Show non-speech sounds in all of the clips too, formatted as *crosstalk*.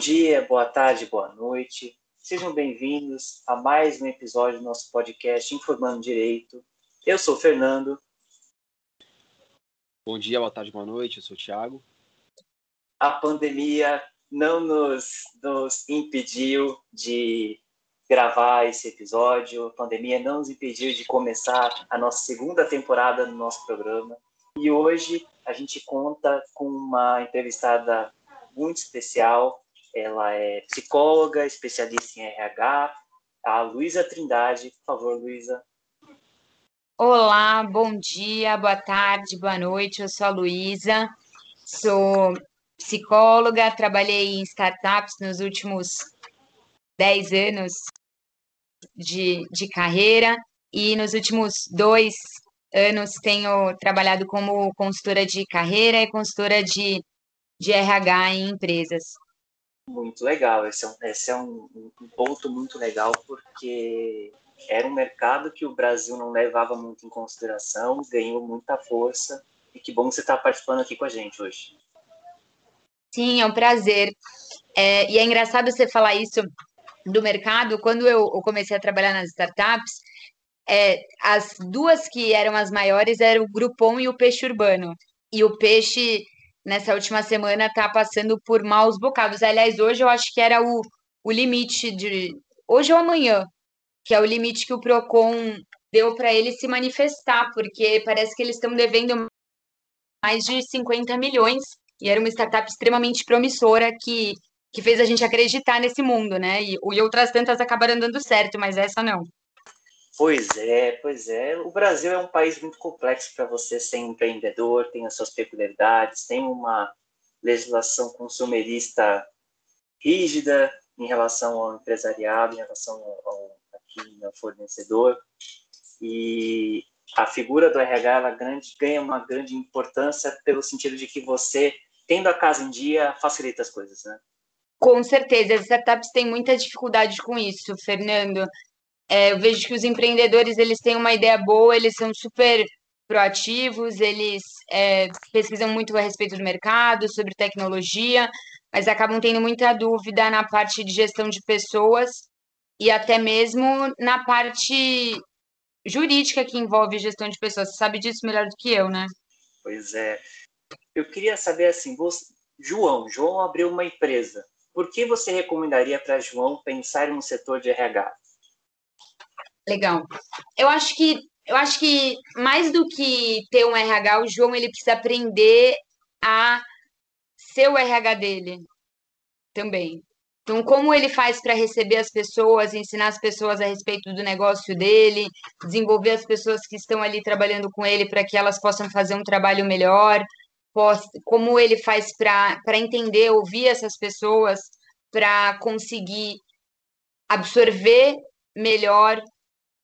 Bom dia, boa tarde, boa noite. Sejam bem-vindos a mais um episódio do nosso podcast Informando Direito. Eu sou o Fernando. Bom dia, boa tarde, boa noite. Eu sou o Thiago. A pandemia não nos, nos impediu de gravar esse episódio. A pandemia não nos impediu de começar a nossa segunda temporada no nosso programa. E hoje a gente conta com uma entrevistada muito especial. Ela é psicóloga, especialista em RH, a Luísa Trindade. Por favor, Luísa. Olá, bom dia, boa tarde, boa noite. Eu sou a Luísa, sou psicóloga, trabalhei em startups nos últimos 10 anos de, de carreira e nos últimos dois anos tenho trabalhado como consultora de carreira e consultora de, de RH em empresas. Muito legal, esse é, um, esse é um, um ponto muito legal, porque era um mercado que o Brasil não levava muito em consideração, ganhou muita força, e que bom que você está participando aqui com a gente hoje. Sim, é um prazer. É, e é engraçado você falar isso do mercado. Quando eu, comecei a trabalhar nas startups, é, as duas que eram as maiores eram o Groupon e o Peixe Urbano. E o Peixe, nessa última semana, está passando por maus bocados. Aliás, hoje eu acho que era o, o limite de. Hoje ou amanhã, que é o limite que o PROCON deu para ele se manifestar, porque parece que eles estão devendo mais de 50 milhões. E era uma startup extremamente promissora que, que fez a gente acreditar nesse mundo, né? E, e outras tantas acabaram dando certo, mas essa não. Pois é, pois é. O Brasil é um país muito complexo para você ser empreendedor, tem as suas peculiaridades, tem uma legislação consumerista rígida em relação ao empresariado, em relação ao, ao aqui, ao fornecedor. E a figura do RH ela grande, ganha uma grande importância pelo sentido de que você, tendo a casa em dia, facilita as coisas, né? Com certeza, as startups têm muita dificuldade com isso, Fernando. É, eu vejo que os empreendedores eles têm uma ideia boa, eles são super proativos, eles é, pesquisam muito a respeito do mercado, sobre tecnologia, mas acabam tendo muita dúvida na parte de gestão de pessoas e até mesmo na parte jurídica que envolve gestão de pessoas. Você sabe disso melhor do que eu, né? Pois é. Eu queria saber assim, você, João, João abriu uma empresa. Por que você recomendaria para João pensar em um setor de RH? Legal. Eu acho que eu acho que mais do que ter um RH, o João ele precisa aprender a ser o RH dele também. Então, como ele faz para receber as pessoas, ensinar as pessoas a respeito do negócio dele, desenvolver as pessoas que estão ali trabalhando com ele para que elas possam fazer um trabalho melhor, como ele faz para entender, ouvir essas pessoas, para conseguir absorver melhor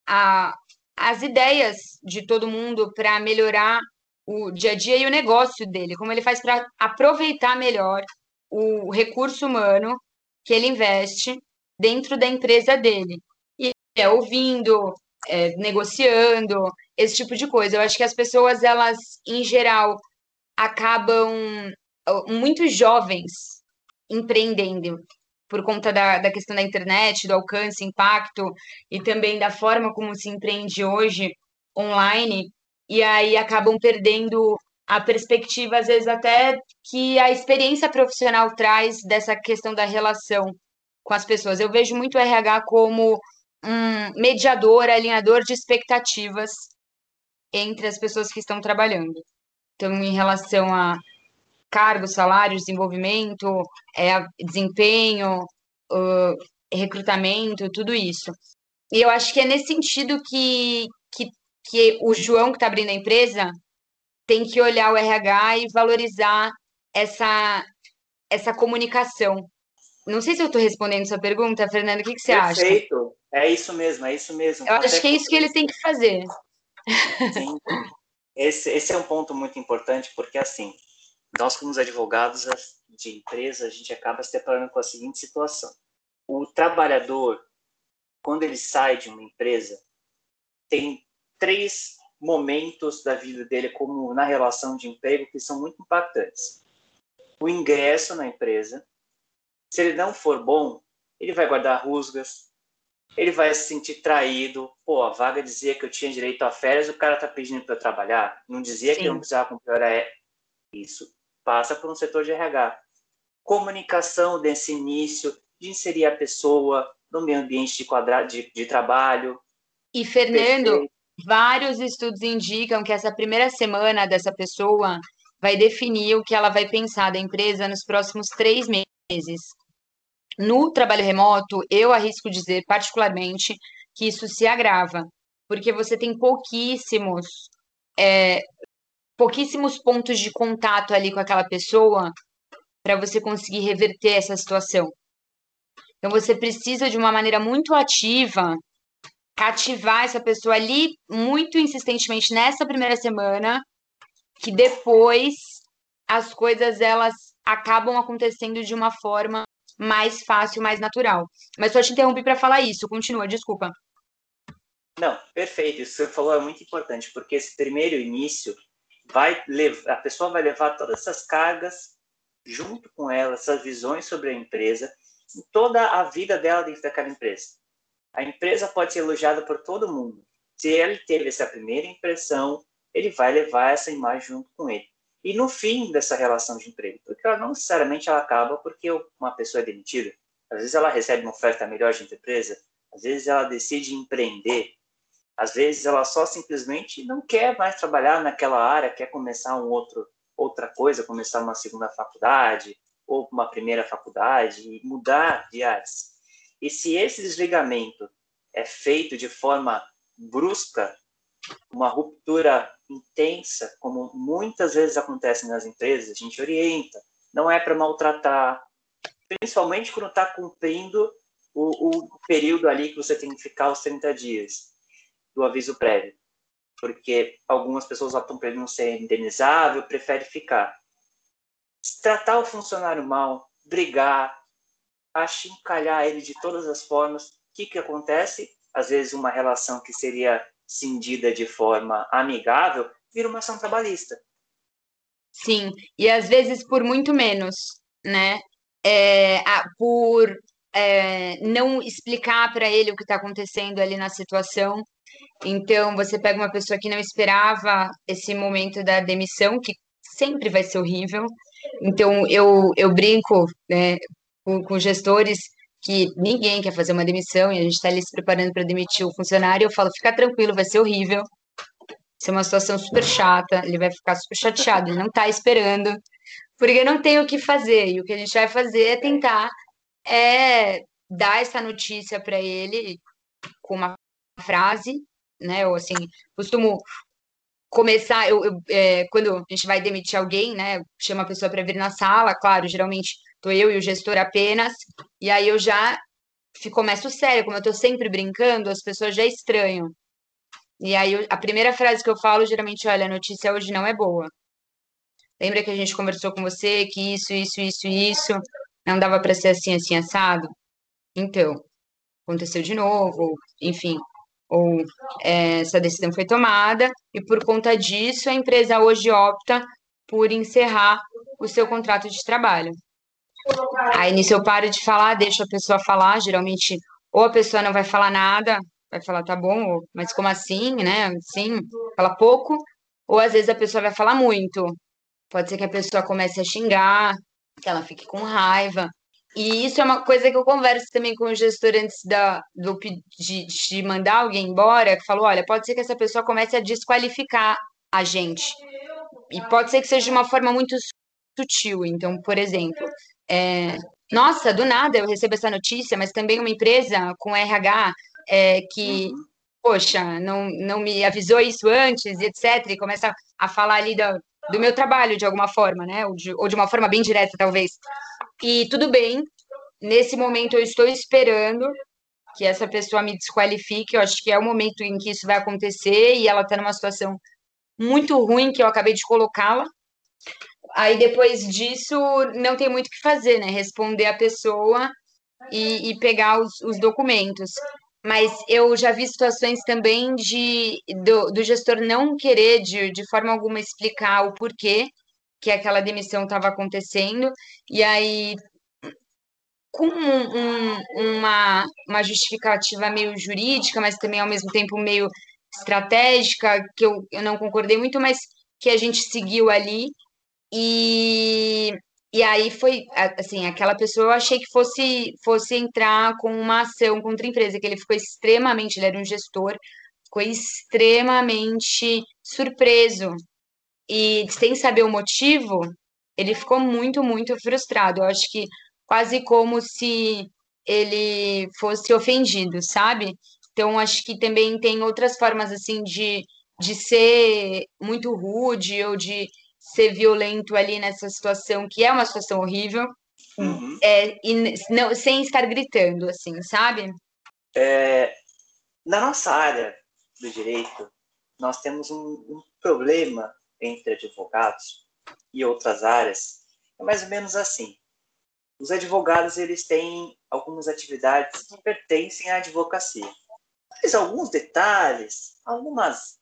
a, as ideias de todo mundo para melhorar o dia a dia e o negócio dele, como ele faz para aproveitar melhor o recurso humano que ele investe dentro da empresa dele. E é ouvindo, é, negociando, esse tipo de coisa. Eu acho que as pessoas, elas, em geral, acabam muito jovens empreendendo por conta da, da questão da internet, do alcance, impacto e também da forma como se empreende hoje online, e aí acabam perdendo a perspectiva, às vezes, até que a experiência profissional traz dessa questão da relação com as pessoas. Eu vejo muito o RH como um mediador, alinhador de expectativas entre as pessoas que estão trabalhando. Então, em relação a cargos, salários, desenvolvimento, é, desempenho, uh, recrutamento, tudo isso. E eu acho que é nesse sentido que, que, que o João, que está abrindo a empresa, tem que olhar o RH e valorizar essa, essa comunicação. Não sei se eu estou respondendo sua pergunta, Fernando, o que, que você Perfeito. acha? Perfeito, é isso mesmo, é isso mesmo. Eu acho Até que é isso que ele tem que fazer. Sim, esse, esse é um ponto muito importante, porque assim, nós como advogados de empresa, a gente acaba se deparando com a seguinte situação. O trabalhador, quando ele sai de uma empresa, tem três momentos da vida dele, como na relação de emprego, que são muito impactantes. O ingresso na empresa, Se ele não for bom, ele vai guardar rusgas, ele vai se sentir traído. Pô, a vaga dizia que eu tinha direito a férias, o cara tá pedindo para eu trabalhar. Não dizia Sim. que eu não precisava cumprir hora é. Isso passa por um setor de RH. Comunicação desse início, de inserir a pessoa no meio ambiente de, de, de trabalho. E, Fernando, Perfeito. vários estudos indicam que essa primeira semana dessa pessoa vai definir o que ela vai pensar da empresa nos próximos três meses. No trabalho remoto, eu arrisco dizer, particularmente, que isso se agrava, porque você tem pouquíssimos, é, pouquíssimos pontos de contato ali com aquela pessoa para você conseguir reverter essa situação. Então, você precisa, de uma maneira muito ativa, cativar essa pessoa ali muito insistentemente nessa primeira semana, que depois as coisas elas acabam acontecendo de uma forma mais fácil, mais natural. Mas só te interrompi para falar isso. Continua, desculpa. Não, perfeito. Isso que você falou é muito importante, porque esse primeiro início vai levar, a pessoa vai levar todas essas cargas junto com ela, essas visões sobre a empresa, toda a vida dela dentro daquela empresa. A empresa pode ser elogiada por todo mundo. Se ele teve essa primeira impressão, ele vai levar essa imagem junto com ele. E no fim dessa relação de emprego, porque ela não necessariamente ela acaba porque uma pessoa é demitida. Às vezes ela recebe uma oferta melhor de empresa, às vezes ela decide empreender, às vezes ela só simplesmente não quer mais trabalhar naquela área, quer começar um outro outra coisa, começar uma segunda faculdade ou uma primeira faculdade e mudar de áreas. E se esse desligamento é feito de forma brusca, uma ruptura intensa, como muitas vezes acontece nas empresas, a gente orienta, não é para maltratar, principalmente quando está cumprindo o, o, período ali que você tem que ficar os 30 dias do aviso prévio. Porque algumas pessoas optam por não ser indenizável, prefere ficar. Tratar o funcionário mal, brigar, achincalhar ele de todas as formas, o que, que acontece? Às vezes uma relação que seria cindida de forma amigável, vira uma ação trabalhista. Sim, e às vezes por muito menos, né? É, por é, não explicar para ele o que está acontecendo ali na situação. Então, você pega uma pessoa que não esperava esse momento da demissão, que sempre vai ser horrível. Então, eu, eu brinco né, com, com gestores que ninguém quer fazer uma demissão e a gente está ali se preparando para demitir o funcionário, eu falo, fica tranquilo, vai ser horrível. Vai ser uma situação super chata, ele vai ficar super chateado, ele não está esperando, porque não tem o que fazer. E o que a gente vai fazer é tentar é, dar essa notícia para ele com uma frase, né? Ou assim, costumo começar, eu, eu é, quando a gente vai demitir alguém, né? Chama a pessoa para vir na sala, claro, geralmente Tô eu e o gestor apenas, e aí eu já começo sério, como eu tô sempre brincando, as pessoas já estranham. E aí a primeira frase que eu falo, geralmente, olha, a notícia hoje não é boa. Lembra que a gente conversou com você que isso, isso, isso, isso não dava para ser assim, assim, assado? Então, aconteceu de novo, enfim, ou é, essa decisão foi tomada, e por conta disso a empresa hoje opta por encerrar o seu contrato de trabalho. Aí nisso eu paro de falar, deixo a pessoa falar, geralmente ou a pessoa não vai falar nada, vai falar tá bom, mas como assim, né? Sim, fala pouco, ou às vezes a pessoa vai falar muito. Pode ser que a pessoa comece a xingar, que ela fique com raiva. E isso é uma coisa que eu converso também com o gestor antes da, do, de, de mandar alguém embora, que falou, olha, pode ser que essa pessoa comece a desqualificar a gente. E pode ser que seja de uma forma muito sutil. Então, por exemplo, é, nossa, do nada eu recebo essa notícia, mas também uma empresa com RH é, que, uhum. poxa, não, não me avisou isso antes, etc., e começa a falar ali do, do meu trabalho de alguma forma, né? Ou de, ou de uma forma bem direta, talvez. E tudo bem, nesse momento eu estou esperando que essa pessoa me desqualifique, eu acho que é o momento em que isso vai acontecer e ela está numa situação muito ruim que eu acabei de colocá-la. Aí depois disso não tem muito o que fazer, né? Responder a pessoa e, e pegar os, os, documentos. Mas eu já vi situações também de do, do gestor não querer de, de forma alguma explicar o porquê que aquela demissão estava acontecendo, e aí com um, uma, uma justificativa meio jurídica, mas também ao mesmo tempo meio estratégica, que eu, eu não concordei muito, mas que a gente seguiu ali. E, e aí foi, assim, aquela pessoa eu achei que fosse, fosse entrar com uma ação contra a empresa, que ele ficou extremamente, ele era um gestor, ficou extremamente surpreso. E sem saber o motivo, ele ficou muito, muito frustrado. Eu acho que quase como se ele fosse ofendido, sabe? Então, acho que também tem outras formas, assim, de, de ser muito rude ou de ser violento ali nessa situação, que é uma situação horrível, uhum. é, e não, sem estar gritando, assim, sabe? É, na nossa área do direito, nós temos um, um problema entre advogados e outras áreas. É mais ou menos assim. Os advogados eles têm algumas atividades que pertencem à advocacia mas alguns detalhes, algumas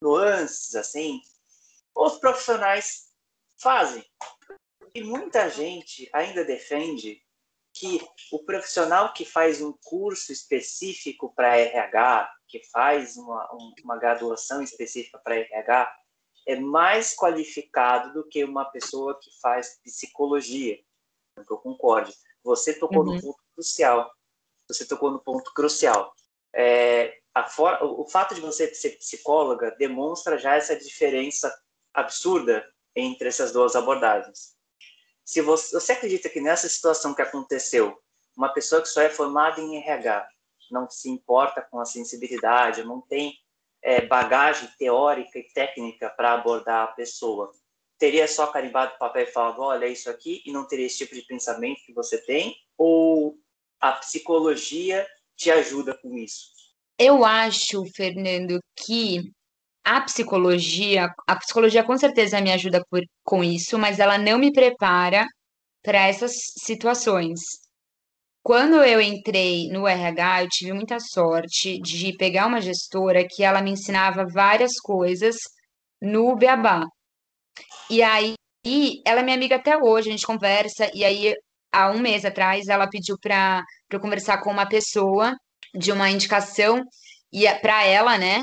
nuances assim, os profissionais fazem. E muita gente ainda defende que o profissional que faz um curso específico para RH, que faz uma, uma graduação específica para RH, é mais qualificado do que uma pessoa que faz psicologia. Eu concordo. Você tocou uhum. no ponto crucial. Você tocou no ponto crucial é, for, o fato de você ser psicóloga demonstra já essa diferença absurda entre essas duas abordagens. Se você, você acredita que nessa situação que aconteceu, uma pessoa que só é formada em RH não se importa com a sensibilidade, não tem é, bagagem teórica e técnica para abordar a pessoa, teria só carimbado o papel e falado, olha, é isso aqui, e não teria esse tipo de pensamento que você tem? Ou a psicologia te ajuda com isso? Eu acho, Fernando, que a psicologia, a psicologia com certeza me ajuda por, com isso, mas ela não me prepara para essas situações. Quando eu entrei no RH, eu tive muita sorte de pegar uma gestora que ela me ensinava várias coisas no Beabá. E aí, ela é minha amiga até hoje, a gente conversa, e aí, há um mês atrás, ela pediu para eu conversar com uma pessoa de uma indicação e para ela, né?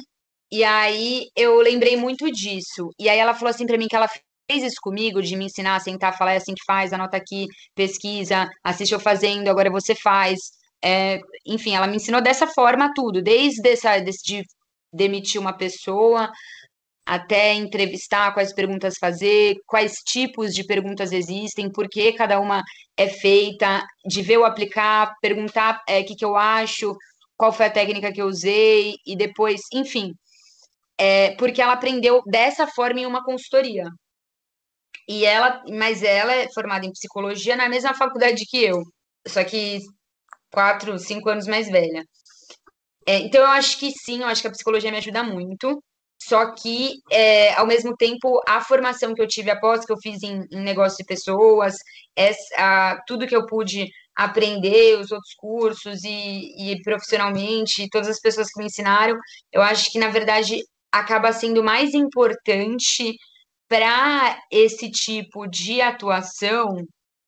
E aí eu lembrei muito disso. E aí ela falou assim para mim que ela fez isso comigo, de me ensinar a sentar, falar é assim que faz, anota aqui, pesquisa, assiste eu fazendo, agora você faz. É, enfim, ela me ensinou dessa forma tudo, desde essa, de demitir uma pessoa até entrevistar, quais perguntas fazer, quais tipos de perguntas existem, por que cada uma é feita, de ver o aplicar, perguntar o é, que, que eu acho, qual foi a técnica que eu usei, e depois, enfim. É, porque ela aprendeu dessa forma em uma consultoria. E ela, mas ela é formada em psicologia na mesma faculdade que eu, só que quatro, cinco anos mais velha. É, então eu acho que sim, eu acho que a psicologia me ajuda muito. Só que, é, ao mesmo tempo, a formação que eu tive após que eu fiz em, em negócio de pessoas, essa, a, tudo que eu pude aprender, os outros cursos e, e profissionalmente, todas as pessoas que me ensinaram, eu acho que, na verdade, acaba sendo mais importante para esse tipo de atuação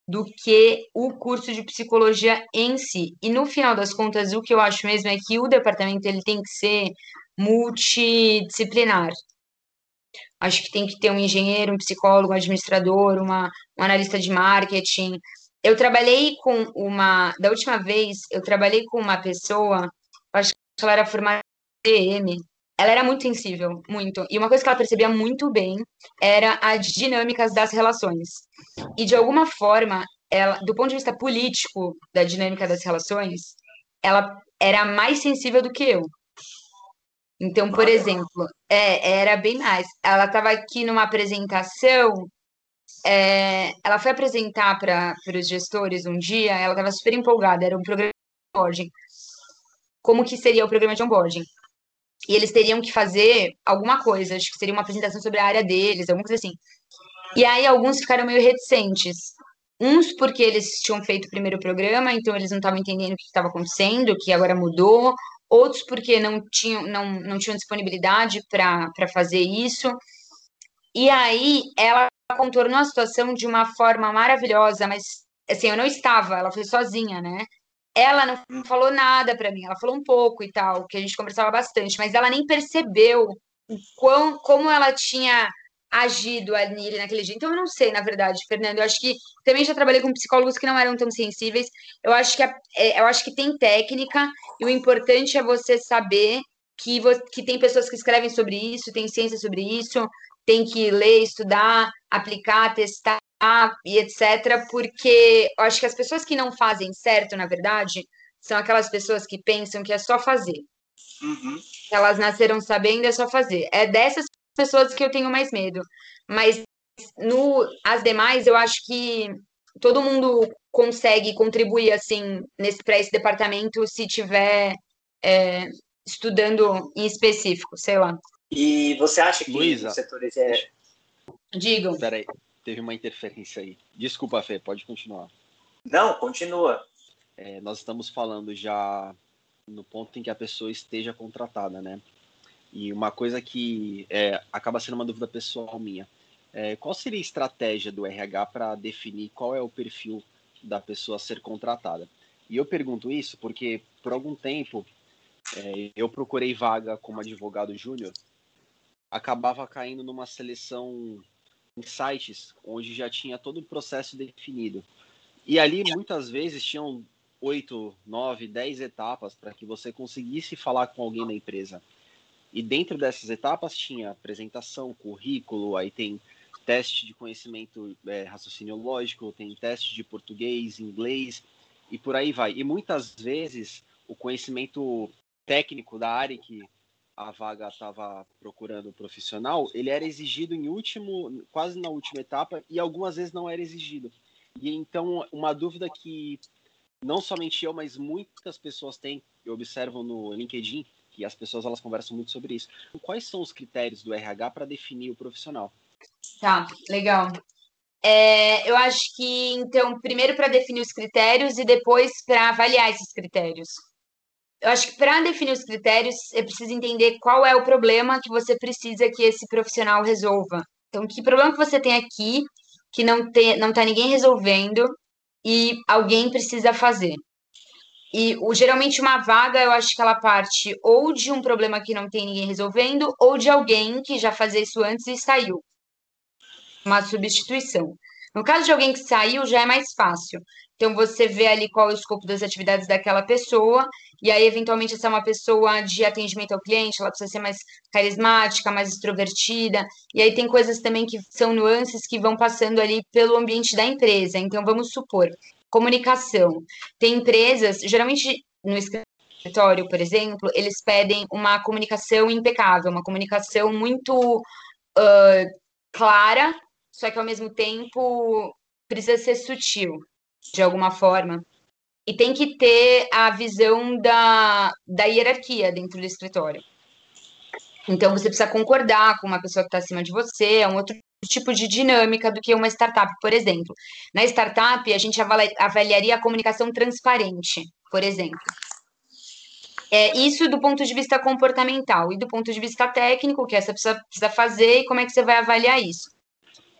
do que o curso de psicologia em si. E no final das contas, o que eu acho mesmo é que o departamento ele tem que ser multidisciplinar. Acho que tem que ter um engenheiro, um psicólogo, um administrador, uma, um analista de marketing. Eu trabalhei com uma. Da última vez, eu trabalhei com uma pessoa, acho que ela era formada em. Ela era muito sensível, muito. E uma coisa que ela percebia muito bem era as dinâmicas das relações. E de alguma forma, ela, do ponto de vista político da dinâmica das relações, ela era mais sensível do que eu. Então, por exemplo, é, era bem mais. Ela estava aqui numa apresentação, é, ela foi apresentar para os gestores um dia, ela estava super empolgada, era um programa de onboarding. Como que seria o programa de onboarding? E eles teriam que fazer alguma coisa, acho que seria uma apresentação sobre a área deles, alguma coisa assim. E aí alguns ficaram meio reticentes. Uns porque eles tinham feito o primeiro programa, então eles não estavam entendendo o que estava acontecendo, que agora mudou, outros porque não tinham, não, não tinham disponibilidade para fazer isso. E aí ela contornou a situação de uma forma maravilhosa, mas assim, eu não estava, ela foi sozinha, né? Ela não falou nada para mim, ela falou um pouco e tal, que a gente conversava bastante, mas ela nem percebeu quão, como ela tinha agido ali naquele dia. Então, eu não sei, na verdade, Fernando. Eu acho que também já trabalhei com psicólogos que não eram tão sensíveis. Eu acho que, é, eu acho que tem técnica, e o importante é você saber que, que tem pessoas que escrevem sobre isso, tem ciência sobre isso, tem que ler, estudar, aplicar, testar e etc. Porque eu acho que as pessoas que não fazem certo, na verdade, são aquelas pessoas que pensam que é só fazer. Uhum. Elas nasceram sabendo, é só fazer. É dessas pessoas que eu tenho mais medo. Mas no as demais, eu acho que todo mundo consegue contribuir assim nesse para esse departamento se tiver é, estudando em específico, sei lá. E você acha que Luísa, os setores é... Digam. Peraí, teve uma interferência aí. Desculpa, Fê, pode continuar. Não, continua. É, nós estamos falando já no ponto em que a pessoa esteja contratada, né? E uma coisa que é, acaba sendo uma dúvida pessoal minha. É, qual seria a estratégia do RH para definir qual é o perfil da pessoa a ser contratada? E eu pergunto isso porque, por algum tempo, é, eu procurei vaga como advogado júnior, acabava caindo numa seleção sites onde já tinha todo o processo definido. E ali, muitas vezes, tinham oito, nove, dez etapas para que você conseguisse falar com alguém na empresa. E dentro dessas etapas tinha apresentação, currículo, aí tem teste de conhecimento, é, raciocínio lógico, tem teste de português, inglês e por aí vai. E muitas vezes o conhecimento técnico da área que a vaga estava procurando profissional, ele era exigido em último, quase na última etapa e algumas vezes não era exigido. E então uma dúvida que não somente eu, mas muitas pessoas têm, eu observo no LinkedIn, que as pessoas elas conversam muito sobre isso. Quais são os critérios do RH para definir o profissional? Tá, legal. É, eu acho que, então, primeiro para definir os critérios e depois para avaliar esses critérios. Eu acho que para definir os critérios, é preciso entender qual é o problema que você precisa que esse profissional resolva. Então, que problema que você tem aqui que não tem, não está ninguém resolvendo e alguém precisa fazer. E o, geralmente uma vaga, eu acho que ela parte ou de um problema que não tem ninguém resolvendo, ou de alguém que já fazia isso antes e saiu. Uma substituição. No caso de alguém que saiu, já é mais fácil. Então, você vê ali qual é o escopo das atividades daquela pessoa, e aí, eventualmente, essa é uma pessoa de atendimento ao cliente, ela precisa ser mais carismática, mais extrovertida, e aí tem coisas também que são nuances que vão passando ali pelo ambiente da empresa. Então, vamos supor, Comunicação. Tem empresas, geralmente no escritório, por exemplo, eles pedem uma comunicação impecável, uma comunicação muito uh, clara, só que ao mesmo tempo precisa ser sutil, de alguma forma. E tem que ter a visão da, da hierarquia dentro do escritório. Então, você precisa concordar com uma pessoa que está acima de você, é um outro tipo de dinâmica do que uma startup, por exemplo. Na startup, a gente avaliaria a comunicação transparente, por exemplo. É, isso do ponto de vista comportamental e do ponto de vista técnico, que essa pessoa precisa fazer e como é que você vai avaliar isso.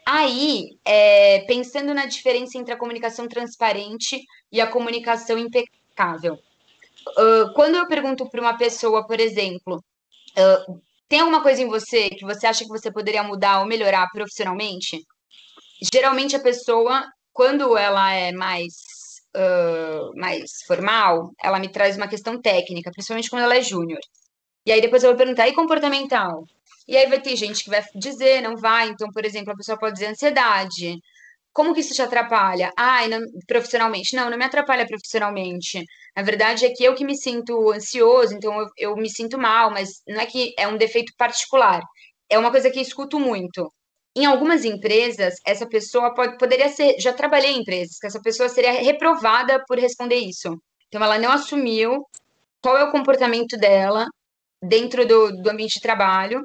Aí, é, pensando na diferença entre a comunicação transparente e a comunicação impecável. Uh, quando eu pergunto para uma pessoa, por exemplo, uh, tem alguma coisa em você que você acha que você poderia mudar ou melhorar profissionalmente? Geralmente a pessoa, quando ela é mais, uh, mais formal, ela me traz uma questão técnica, principalmente quando ela é júnior. E aí depois eu vou perguntar, e comportamental? E aí vai ter gente que vai dizer, não vai. Então, por exemplo, a pessoa pode dizer ansiedade, como que isso te atrapalha? Ai, não, profissionalmente. Não, não me atrapalha profissionalmente. Na verdade, é que eu que me sinto ansioso, então eu, eu me sinto mal, mas não é que é um defeito particular. É uma coisa que eu escuto muito. Em algumas empresas, essa pessoa pode, poderia ser. Já trabalhei em empresas que essa pessoa seria reprovada por responder isso. Então, ela não assumiu qual é o comportamento dela dentro do, do ambiente de trabalho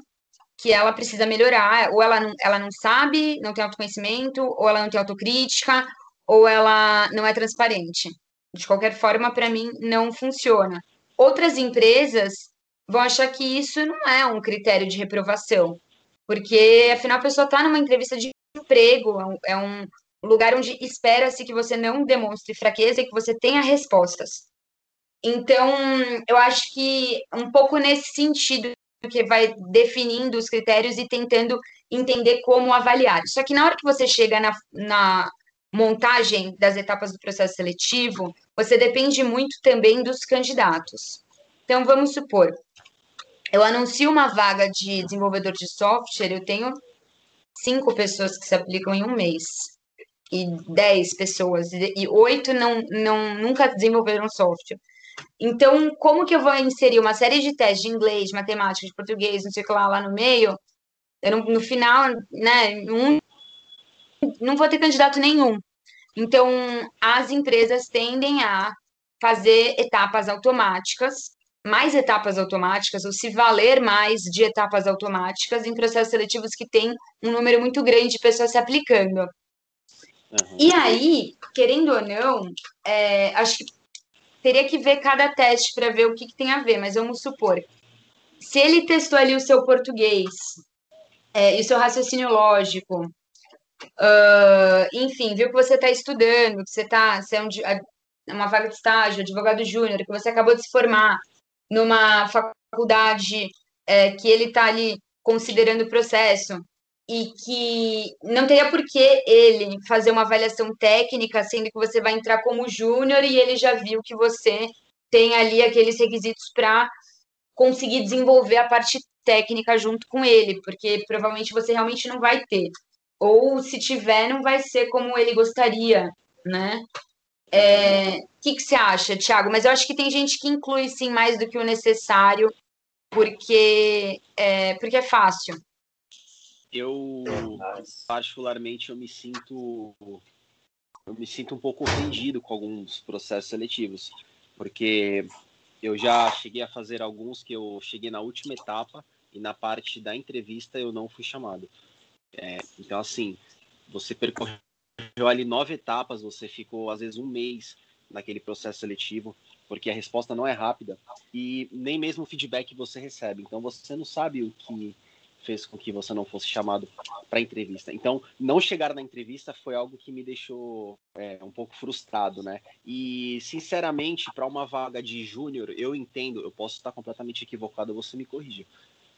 que ela precisa melhorar, ou ela não, ela não sabe, não tem autoconhecimento, ou ela não tem autocrítica, ou ela não é transparente. De qualquer forma, para mim, não funciona. Outras empresas vão achar que isso não é um critério de reprovação, porque afinal a pessoa está numa entrevista de emprego, é um, lugar onde espera-se que você não demonstre fraqueza e que você tenha respostas. Então, eu acho que um pouco nesse sentido que vai definindo os critérios e tentando entender como avaliar. Só que na hora que você chega na, na montagem das etapas do processo seletivo, você depende muito também dos candidatos. Então, vamos supor, eu anuncio uma vaga de desenvolvedor de software, eu tenho cinco pessoas que se aplicam em um mês e dez pessoas e oito não, não nunca desenvolveram software. Então, como que eu vou inserir uma série de testes de inglês, de matemática, de português, não sei o que lá, lá no meio? Eu não, no final, né, um, não vou ter candidato nenhum. Então, as empresas tendem a fazer etapas automáticas, mais etapas automáticas, ou se valer mais de etapas automáticas em processos seletivos que tem um número muito grande de pessoas se aplicando. Uhum. E aí, querendo ou não, é, acho que teria que ver cada teste para ver o que, que, tem a ver, mas vamos supor. Se ele testou ali o seu português é, e o seu raciocínio lógico, uh, enfim, viu que você está estudando, que você está, você é um, uma vaga de estágio, advogado júnior, que você acabou de se formar numa faculdade é, que ele está ali considerando o processo, e que não teria por que ele fazer uma avaliação técnica, sendo que você vai entrar como júnior e ele já viu que você tem ali aqueles requisitos para conseguir desenvolver a parte técnica junto com ele, porque provavelmente você realmente não vai ter. Ou se tiver, não vai ser como ele gostaria, né? O é, que, que você acha, Thiago? Mas eu acho que tem gente que inclui sim mais do que o necessário, porque é, porque é fácil. Eu particularmente eu me sinto eu me sinto um pouco ofendido com alguns processos seletivos, porque eu já cheguei a fazer alguns que eu cheguei na última etapa e na parte da entrevista eu não fui chamado. É, então assim, você percorreu ali nove etapas, você ficou às vezes um mês naquele processo seletivo, porque a resposta não é rápida e nem mesmo o feedback você recebe. Então você não sabe o que fez com que você não fosse chamado para entrevista. Então, não chegar na entrevista foi algo que me deixou é, um pouco frustrado, né? E, sinceramente, para uma vaga de júnior, eu entendo, eu posso estar completamente equivocado, você me corrija,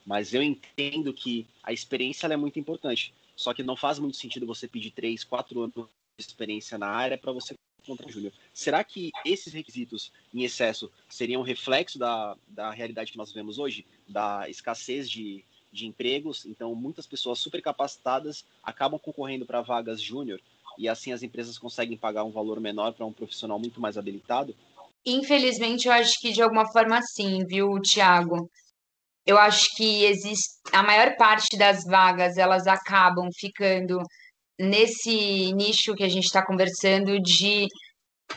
mas eu entendo que a experiência é muito importante. Só que não faz muito sentido você pedir três, quatro anos de experiência na área para você contra júnior. Será que esses requisitos em excesso seriam reflexo da, da realidade que nós vemos hoje, da escassez de de empregos, então muitas pessoas super capacitadas acabam concorrendo para vagas júnior e assim as empresas conseguem pagar um valor menor para um profissional muito mais habilitado? Infelizmente, eu acho que de alguma forma sim, viu, Tiago? Eu acho que existe a maior parte das vagas elas acabam ficando nesse nicho que a gente está conversando de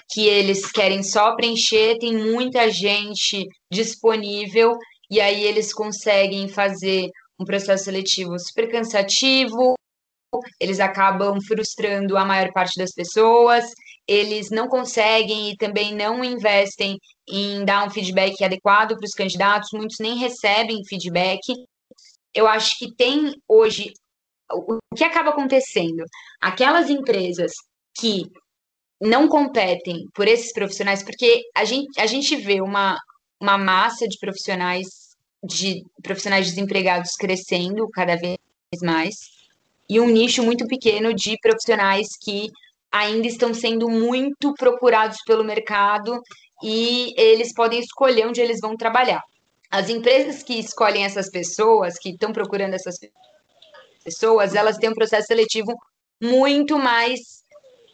que eles querem só preencher, tem muita gente disponível e aí eles conseguem fazer um processo seletivo super cansativo, eles acabam frustrando a maior parte das pessoas, eles não conseguem e também não investem em dar um feedback adequado para os candidatos, muitos nem recebem feedback. Eu acho que tem hoje o que acaba acontecendo? Aquelas empresas que não competem por esses profissionais, porque a gente, a gente vê uma, uma massa de profissionais de profissionais desempregados crescendo cada vez mais e um nicho muito pequeno de profissionais que ainda estão sendo muito procurados pelo mercado e eles podem escolher onde eles vão trabalhar. As empresas que escolhem essas pessoas, que estão procurando essas pessoas, elas têm um processo seletivo muito mais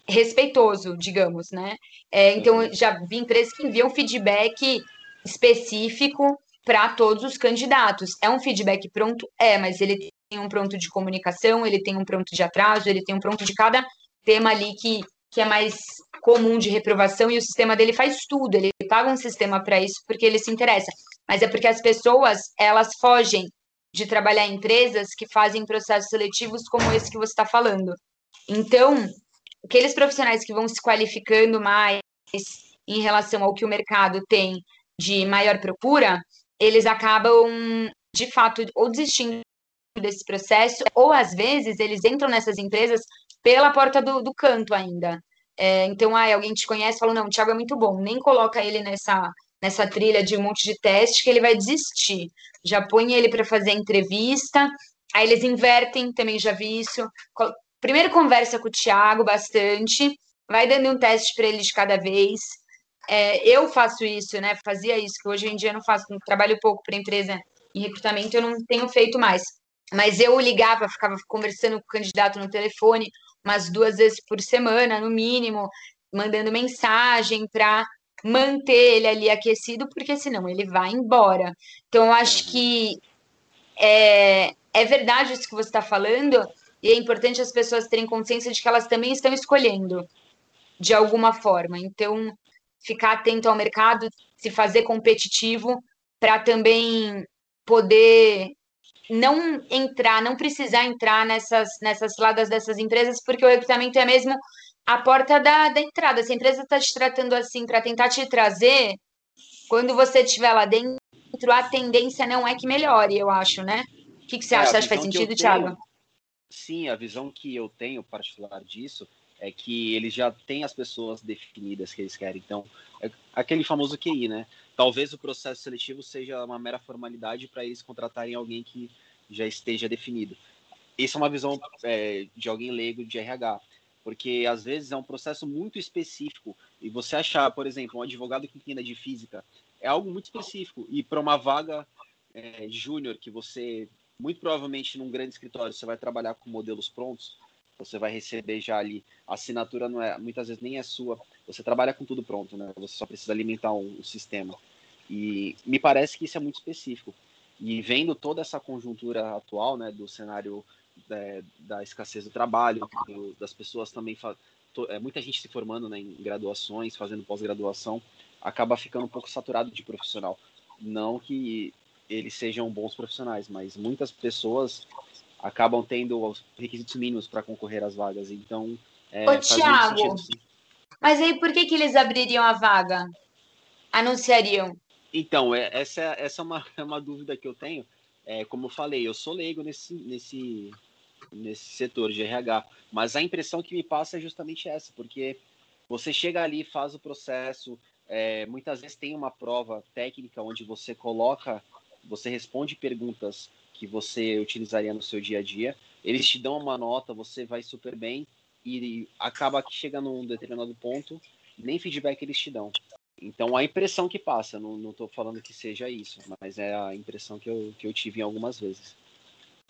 respeitoso, digamos, né? É, então, já vi empresas que enviam feedback específico para todos os candidatos. É um feedback pronto? É, mas ele tem um pronto de comunicação, ele tem um pronto de atraso, ele tem um pronto de cada tema ali que, que é mais comum de reprovação e o sistema dele faz tudo, ele paga um sistema para isso porque ele se interessa. Mas é porque as pessoas, elas fogem de trabalhar em empresas que fazem processos seletivos como esse que você está falando. Então, aqueles profissionais que vão se qualificando mais em relação ao que o mercado tem de maior procura, eles acabam, de fato, ou desistindo desse processo, ou às vezes eles entram nessas empresas pela porta do, do canto ainda. É, então, ah, alguém te conhece, falou, não, o Thiago é muito bom, nem coloca ele nessa, nessa trilha de um monte de teste que ele vai desistir. Já põe ele para fazer entrevista, aí eles invertem, também já vi isso. Primeiro conversa com o Thiago bastante, vai dando um teste para ele de cada vez. É, eu faço isso, né? Fazia isso, que hoje em dia eu não faço, trabalho pouco para empresa em recrutamento, eu não tenho feito mais. Mas eu ligava, ficava conversando com o candidato no telefone umas duas vezes por semana, no mínimo, mandando mensagem para manter ele ali aquecido, porque senão ele vai embora. Então, eu acho que é, é verdade isso que você está falando, e é importante as pessoas terem consciência de que elas também estão escolhendo de alguma forma. Então, ficar atento ao mercado, se fazer competitivo, para também poder não entrar, não precisar entrar nessas, nessas ciladas dessas empresas, porque o recrutamento é mesmo a porta da, da entrada. Se a empresa está te tratando assim para tentar te trazer, quando você estiver lá dentro, a tendência não é que melhore, eu acho, né? O que, que você é, acha? Acha que faz sentido, que Thiago? Tenho, sim, a visão que eu tenho particular disso é que eles já têm as pessoas definidas que eles querem. Então, é aquele famoso QI, né? talvez o processo seletivo seja uma mera formalidade para eles contratarem alguém que já esteja definido. Essa é uma visão é, de alguém leigo de RH, porque às vezes é um processo muito específico e você achar, por exemplo, um advogado que entenda de física é algo muito específico e para uma vaga é, júnior que você muito provavelmente num grande escritório você vai trabalhar com modelos prontos, você vai receber já ali a assinatura não é muitas vezes nem é sua, você trabalha com tudo pronto, né? Você só precisa alimentar um, um sistema. E me parece que isso é muito específico. E vendo toda essa conjuntura atual, né, do cenário é, da escassez do trabalho, do, das pessoas também, to, é, muita gente se formando né, em graduações, fazendo pós-graduação, acaba ficando um pouco saturado de profissional. Não que eles sejam bons profissionais, mas muitas pessoas acabam tendo os requisitos mínimos para concorrer às vagas. Então, é, Ô, Thiago, sentido, mas aí por que, que eles abririam a vaga? Anunciariam? Então, é, essa, essa é uma, *laughs* é uma dúvida que eu tenho. É, como eu falei, eu sou leigo nesse, nesse, nesse setor de RH, mas a impressão que me passa é justamente essa, porque você chega ali, faz o processo, é, muitas vezes tem uma prova técnica onde você coloca, você responde perguntas que você utilizaria no seu dia a dia, eles te dão uma nota, você vai super bem e acaba que chega num determinado ponto, nem feedback eles te dão. Então, a impressão que passa, não estou falando que seja isso, mas é a impressão que eu, que eu tive em algumas vezes.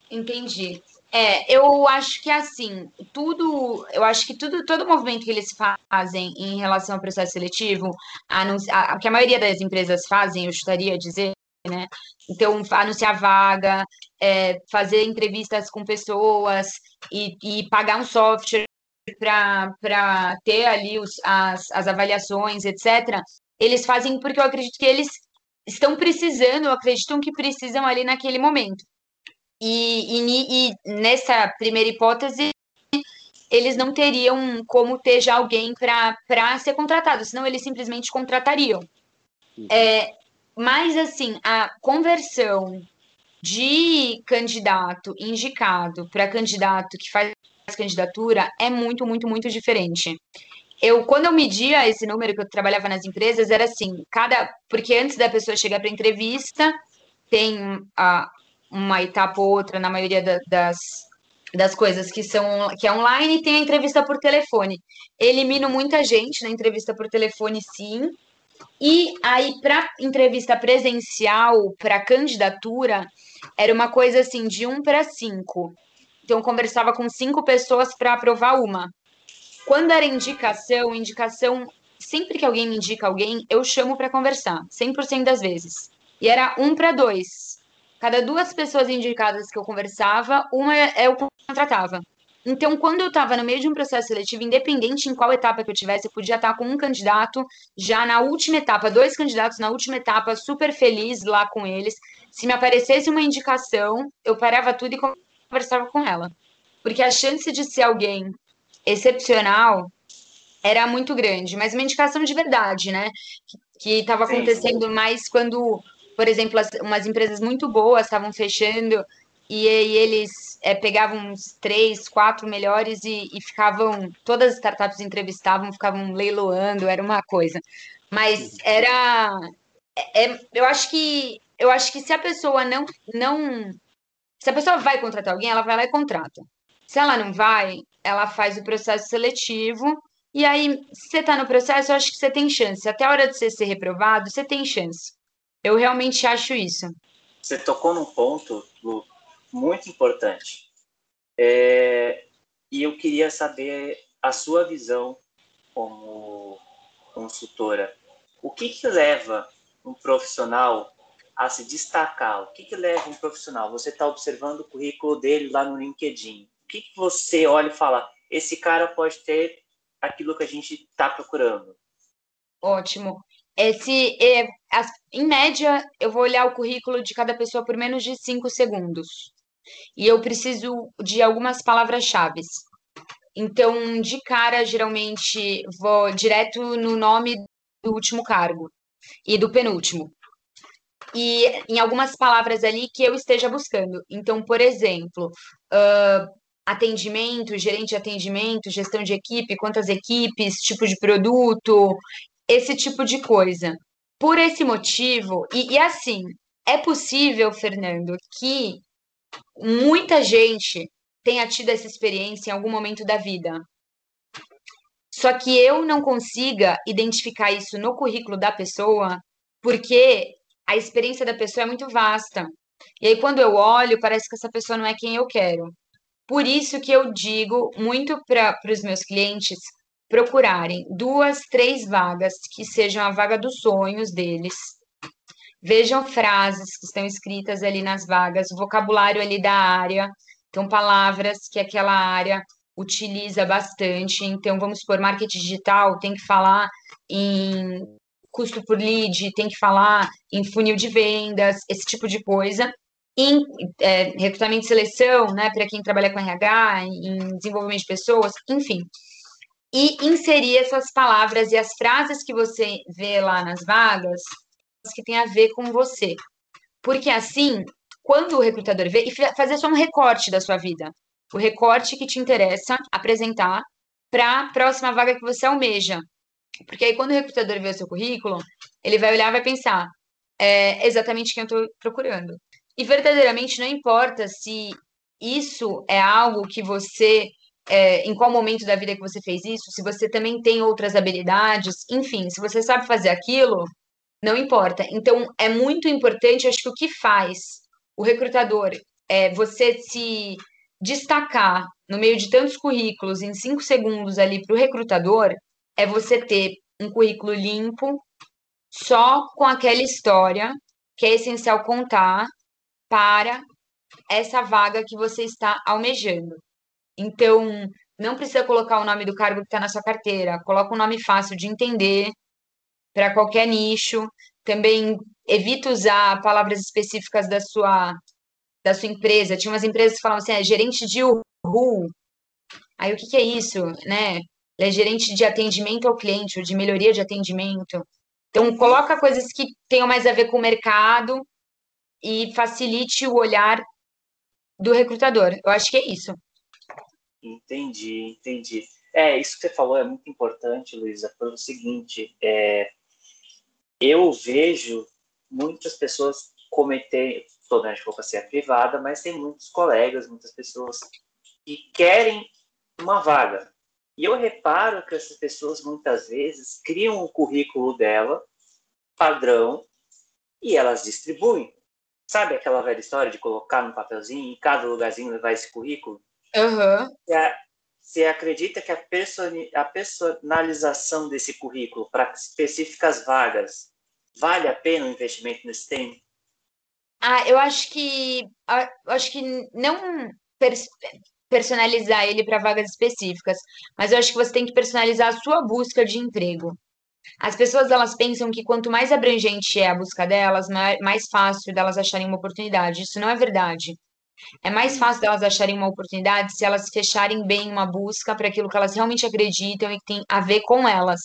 Entendi. É, eu acho que assim, tudo, eu acho que tudo, todo movimento que eles fazem em relação ao processo seletivo, a, a, que a maioria das empresas fazem, eu estaria a dizer, né? Então, anunciar vaga, é, fazer entrevistas com pessoas e, e pagar um software para ter ali os, as, as avaliações, etc., eles fazem porque eu acredito que eles estão precisando, acreditam que precisam ali naquele momento. E, e, e nessa primeira hipótese, eles não teriam como ter já alguém para ser contratado, senão eles simplesmente contratariam. É, mas, assim, a conversão de candidato indicado para candidato que faz candidatura é muito, muito, muito diferente. Eu, quando eu media esse número que eu trabalhava nas empresas, era assim, cada. Porque antes da pessoa chegar para entrevista, tem a, uma etapa ou outra, na maioria da, das, das coisas que são que é online, e tem a entrevista por telefone. Elimino muita gente na entrevista por telefone, sim. E aí, para entrevista presencial, para candidatura, era uma coisa assim, de um para cinco. Então, conversava com cinco pessoas para aprovar uma. Quando era indicação, indicação, sempre que alguém me indica alguém, eu chamo para conversar, 100% das vezes. E era um para dois. Cada duas pessoas indicadas que eu conversava, uma eu contratava. Então, quando eu estava no meio de um processo seletivo, independente em qual etapa que eu tivesse, eu podia estar com um candidato já na última etapa, dois candidatos na última etapa, super feliz lá com eles. Se me aparecesse uma indicação, eu parava tudo e conversava com ela. Porque a chance de ser alguém excepcional era muito grande, mas uma indicação de verdade, né? Que estava acontecendo mais quando, por exemplo, as, umas empresas muito boas estavam fechando e aí eles é, pegavam uns três, quatro melhores e, e, ficavam, todas as startups entrevistavam, ficavam leiloando, era uma coisa. Mas era, é, é, eu acho que, eu acho que se a pessoa não, não, se a pessoa vai contratar alguém, ela vai lá e contrata. Se ela não vai, ela faz o processo seletivo e aí, se você está no processo, eu acho que você tem chance. Até a hora de você ser reprovado, você tem chance. Eu realmente acho isso. Você tocou num ponto, muito importante. É, e eu queria saber a sua visão como consultora. O que, que leva um profissional a se destacar? O que, que leva um profissional? Você está observando o currículo dele lá no LinkedIn. O que, que você olha e fala? Esse cara pode ter aquilo que a gente está procurando. Ótimo. Esse, é, as, em média, eu vou olhar o currículo de cada pessoa por menos de cinco segundos. E eu preciso de algumas palavras-chave. Então, de cara, geralmente, vou direto no nome do último cargo e do penúltimo. E em algumas palavras ali que eu esteja buscando. Então, por exemplo, uh, atendimento, gerente de atendimento, gestão de equipe, quantas equipes, tipo de produto, esse tipo de coisa. Por esse motivo, e, e assim, é possível, Fernando, que muita gente tenha tido essa experiência em algum momento da vida. Só que eu não consiga identificar isso no currículo da pessoa, porque a experiência da pessoa é muito vasta. E aí, quando eu olho, parece que essa pessoa não é quem eu quero. Por isso que eu digo muito para os meus clientes procurarem duas, três vagas que sejam a vaga dos sonhos deles. Vejam frases que estão escritas ali nas vagas, o vocabulário ali da área, então palavras que aquela área utiliza bastante. Então, vamos supor, marketing digital tem que falar em custo por lead, tem que falar em funil de vendas, esse tipo de coisa em é, recrutamento e seleção, né, para quem trabalha com RH, em desenvolvimento de pessoas, enfim. E inserir essas palavras e as frases que você vê lá nas vagas que tem a ver com você. Porque assim, quando o recrutador vê, e fazer só um recorte da sua vida, o recorte que te interessa apresentar para a próxima vaga que você almeja. Porque aí, quando o recrutador vê o seu currículo, ele vai olhar e vai pensar: é exatamente quem eu estou procurando. E verdadeiramente não importa se isso é algo que você, é, em qual momento da vida que você fez isso, se você também tem outras habilidades, enfim, se você sabe fazer aquilo, não importa. Então, é muito importante, acho que o que faz o recrutador é você se destacar no meio de tantos currículos em cinco segundos ali para o recrutador, é você ter um currículo limpo, só com aquela história que é essencial contar para essa vaga que você está almejando. Então, não precisa colocar o nome do cargo que está na sua carteira, coloca um nome fácil de entender para qualquer nicho. Também evita usar palavras específicas da sua da sua empresa. Tinha umas empresas que falavam assim, é gerente de Uhu. Aí o que, que é isso, né? Ele é gerente de atendimento ao cliente, ou de melhoria de atendimento. Então, coloca coisas que tenham mais a ver com o mercado e facilite o olhar do recrutador. Eu acho que é isso. Entendi, entendi. É, isso que você falou é muito importante, Luísa, pelo seguinte, é, eu vejo muitas pessoas cometer, estou na advocacia privada, mas tem muitos colegas, muitas pessoas que querem uma vaga. E eu reparo que essas pessoas muitas vezes criam um currículo dela, padrão, e elas distribuem. Sabe aquela velha história de colocar no papelzinho, em cada lugarzinho levar esse currículo? Uhum. Você, você acredita que a, a personalização desse currículo para específicas vagas vale a pena o investimento nesse tempo? Ah, eu acho que eu acho que não personalizar ele para vagas específicas, mas eu acho que você tem que personalizar a sua busca de emprego. As pessoas elas pensam que quanto mais abrangente é a busca delas, mais fácil delas acharem uma oportunidade. Isso não é verdade. É mais fácil delas acharem uma oportunidade se elas fecharem bem uma busca para aquilo que elas realmente acreditam e que tem a ver com elas.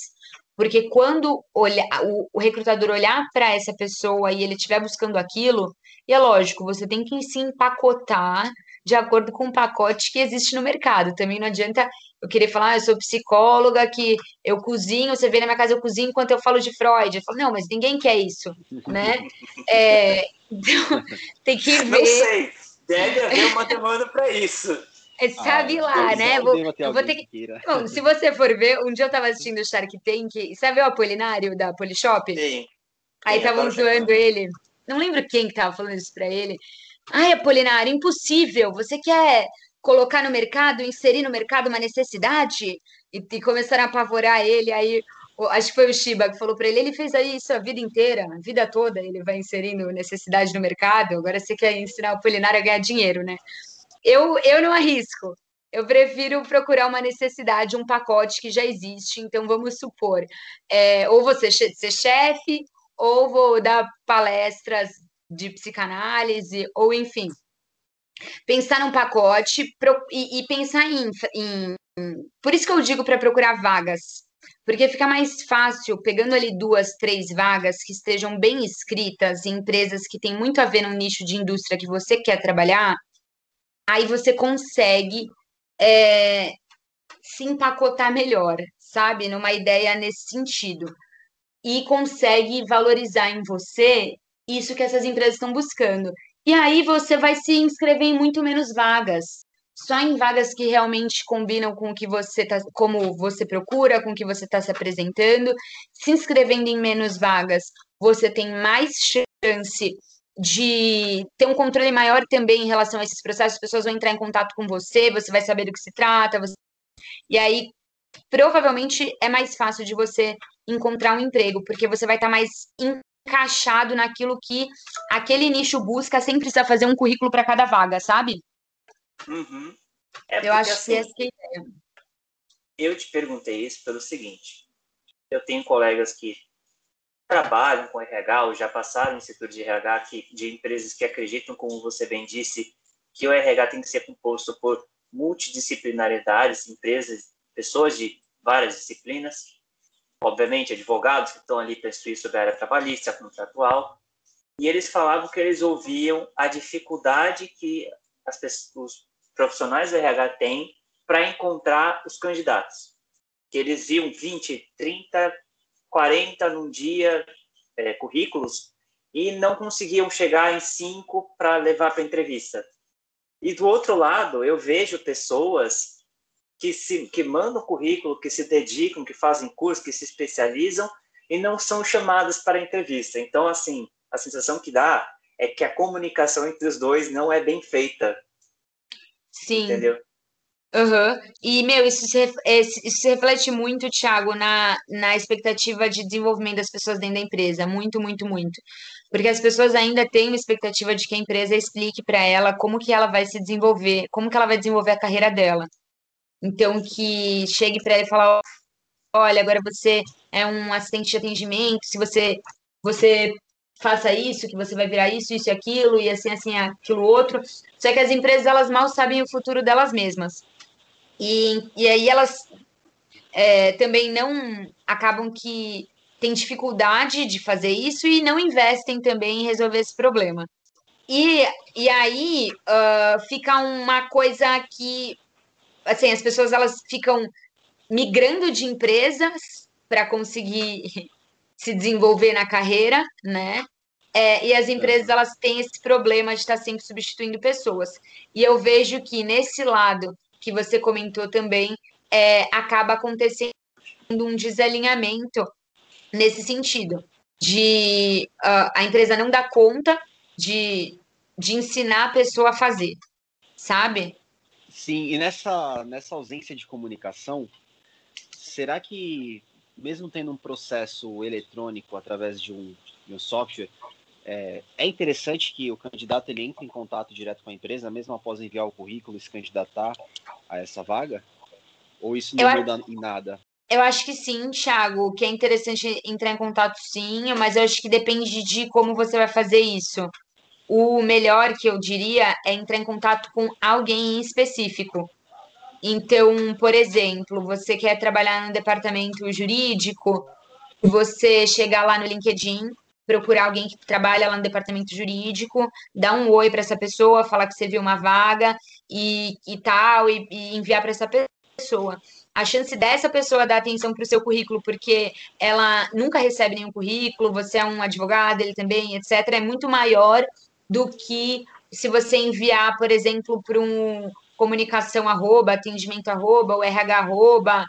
Porque quando olha, o, o recrutador olhar para essa pessoa e ele estiver buscando aquilo, E é lógico, você tem que se empacotar de acordo com o pacote que existe no mercado. Também não adianta eu querer falar, ah, eu sou psicóloga, que eu cozinho, você vê na minha casa eu cozinho enquanto eu falo de Freud. Eu falo, não, mas ninguém quer isso, né? *laughs* É, então, tem que ver. Não sei, deve haver uma demanda para isso. É, sabe ah, lá, né? Vou, eu vou ter que. Bom, se você for ver, um dia eu tava assistindo o Shark Tank, sabe o Apolinário da Polishop? Sim. Aí estavam zoando ele. Não lembro quem que tava falando isso pra ele. Ai, Apolinário, impossível. Você quer colocar no mercado, inserir no mercado uma necessidade? E, e começaram a apavorar ele. Aí, acho que foi o Shiba que falou para ele: ele fez isso a vida inteira, a vida toda, ele vai inserindo necessidade no mercado. Agora você quer ensinar o Apolinário a ganhar dinheiro, né? Eu, eu não arrisco. Eu prefiro procurar uma necessidade, um pacote que já existe. Então, vamos supor, é, ou você ser chefe, ou vou dar palestras de psicanálise, ou enfim. Pensar num pacote e, e pensar em, em. Por isso que eu digo para procurar vagas. Porque fica mais fácil pegando ali duas, três vagas que estejam bem escritas em empresas que têm muito a ver no nicho de indústria que você quer trabalhar, aí você consegue é, se empacotar melhor, sabe? Numa ideia nesse sentido. E consegue valorizar em você isso que essas empresas estão buscando. E aí você vai se inscrever em muito menos vagas. Só em vagas que realmente combinam com o que você tá, como você procura, com o que você está se apresentando. Se inscrevendo em menos vagas, você tem mais chance de ter um controle maior também em relação a esses processos, as pessoas vão entrar em contato com você, você vai saber do que se trata, você... e aí provavelmente é mais fácil de você encontrar um emprego, porque você vai estar mais encaixado naquilo que aquele nicho busca sem precisar fazer um currículo para cada vaga, sabe? Uhum. É eu acho assim, que essa é a ideia. Eu te perguntei isso pelo seguinte: eu tenho colegas que trabalham com RH ou já passaram em setor de RH que, de empresas que acreditam, como você bem disse, que o RH tem que ser composto por multidisciplinaridades, empresas, pessoas de várias disciplinas, obviamente advogados que estão ali para instruir sobre a área trabalhista, contratual, e eles falavam que eles ouviam a dificuldade que as pessoas, os profissionais do RH têm para encontrar os candidatos. Que eles viam 20, 30 40 num dia é, currículos e não conseguiam chegar em cinco para levar para entrevista. E do outro lado, eu vejo pessoas que se que mandam currículo, que se dedicam, que fazem curso, que se especializam e não são chamadas para entrevista. Então, assim, a sensação que dá é que a comunicação entre os dois não é bem feita. Sim. Entendeu? Uhum. E, meu, isso se, isso se reflete muito, Thiago, na, na expectativa de desenvolvimento das pessoas dentro da empresa. Muito, muito, muito. Porque as pessoas ainda têm uma expectativa de que a empresa explique para ela como que ela vai se desenvolver, como que ela vai desenvolver a carreira dela. Então, que chegue para ela e falar, olha, agora você é um assistente de atendimento, se você, você faça isso, que você vai virar isso, isso e aquilo, e assim, assim, aquilo outro. Só que as empresas, elas mal sabem o futuro delas mesmas. E, e aí elas é, também não acabam que têm dificuldade de fazer isso e não investem também em resolver esse problema. E, e aí uh, fica uma coisa que assim, as pessoas elas ficam migrando de empresas para conseguir *laughs* se desenvolver na carreira, né? É, e as empresas elas têm esse problema de estar sempre substituindo pessoas. E eu vejo que nesse lado que você comentou também, é, acaba acontecendo um desalinhamento nesse sentido, de uh, a empresa não dar conta de, de ensinar a pessoa a fazer, sabe? Sim, e nessa, nessa ausência de comunicação, será que, mesmo tendo um processo eletrônico através de um, de um software, é, é, interessante que o candidato ele entre em contato direto com a empresa, mesmo após enviar o currículo e se candidatar a essa vaga? Ou isso não eu muda acho, em nada? Eu acho que sim, Thiago, que é interessante entrar em contato sim, mas eu acho que depende de como você vai fazer isso. O melhor que eu diria é entrar em contato com alguém em específico. Então, por exemplo, você quer trabalhar no departamento jurídico, você chegar lá no LinkedIn procurar alguém que trabalha lá no departamento jurídico, dar um oi para essa pessoa, falar que você viu uma vaga e, e tal, e, e enviar para essa pessoa. A chance dessa pessoa dar atenção para o seu currículo, porque ela nunca recebe nenhum currículo, você é um advogado, ele também, etc., é muito maior do que se você enviar, por exemplo, para um comunicação arroba, atendimento arroba, o RH arroba,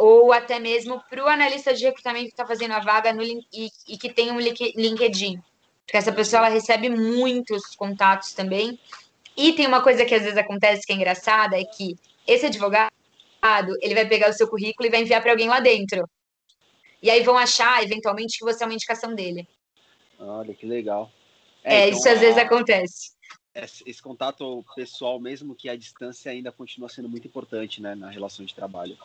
ou até mesmo para o analista de recrutamento que está fazendo a vaga no, e, e, que tem um LinkedIn. Porque essa pessoa ela recebe muitos contatos também. E tem uma coisa que às vezes acontece que é engraçada, é que esse advogado, ele vai pegar o seu currículo e vai enviar para alguém lá dentro. E aí vão achar, eventualmente, que você é uma indicação dele. Olha, que legal. É, é então, isso às vezes acontece. Esse, esse contato pessoal, mesmo que a distância ainda continua sendo muito importante, né, na relação de trabalho.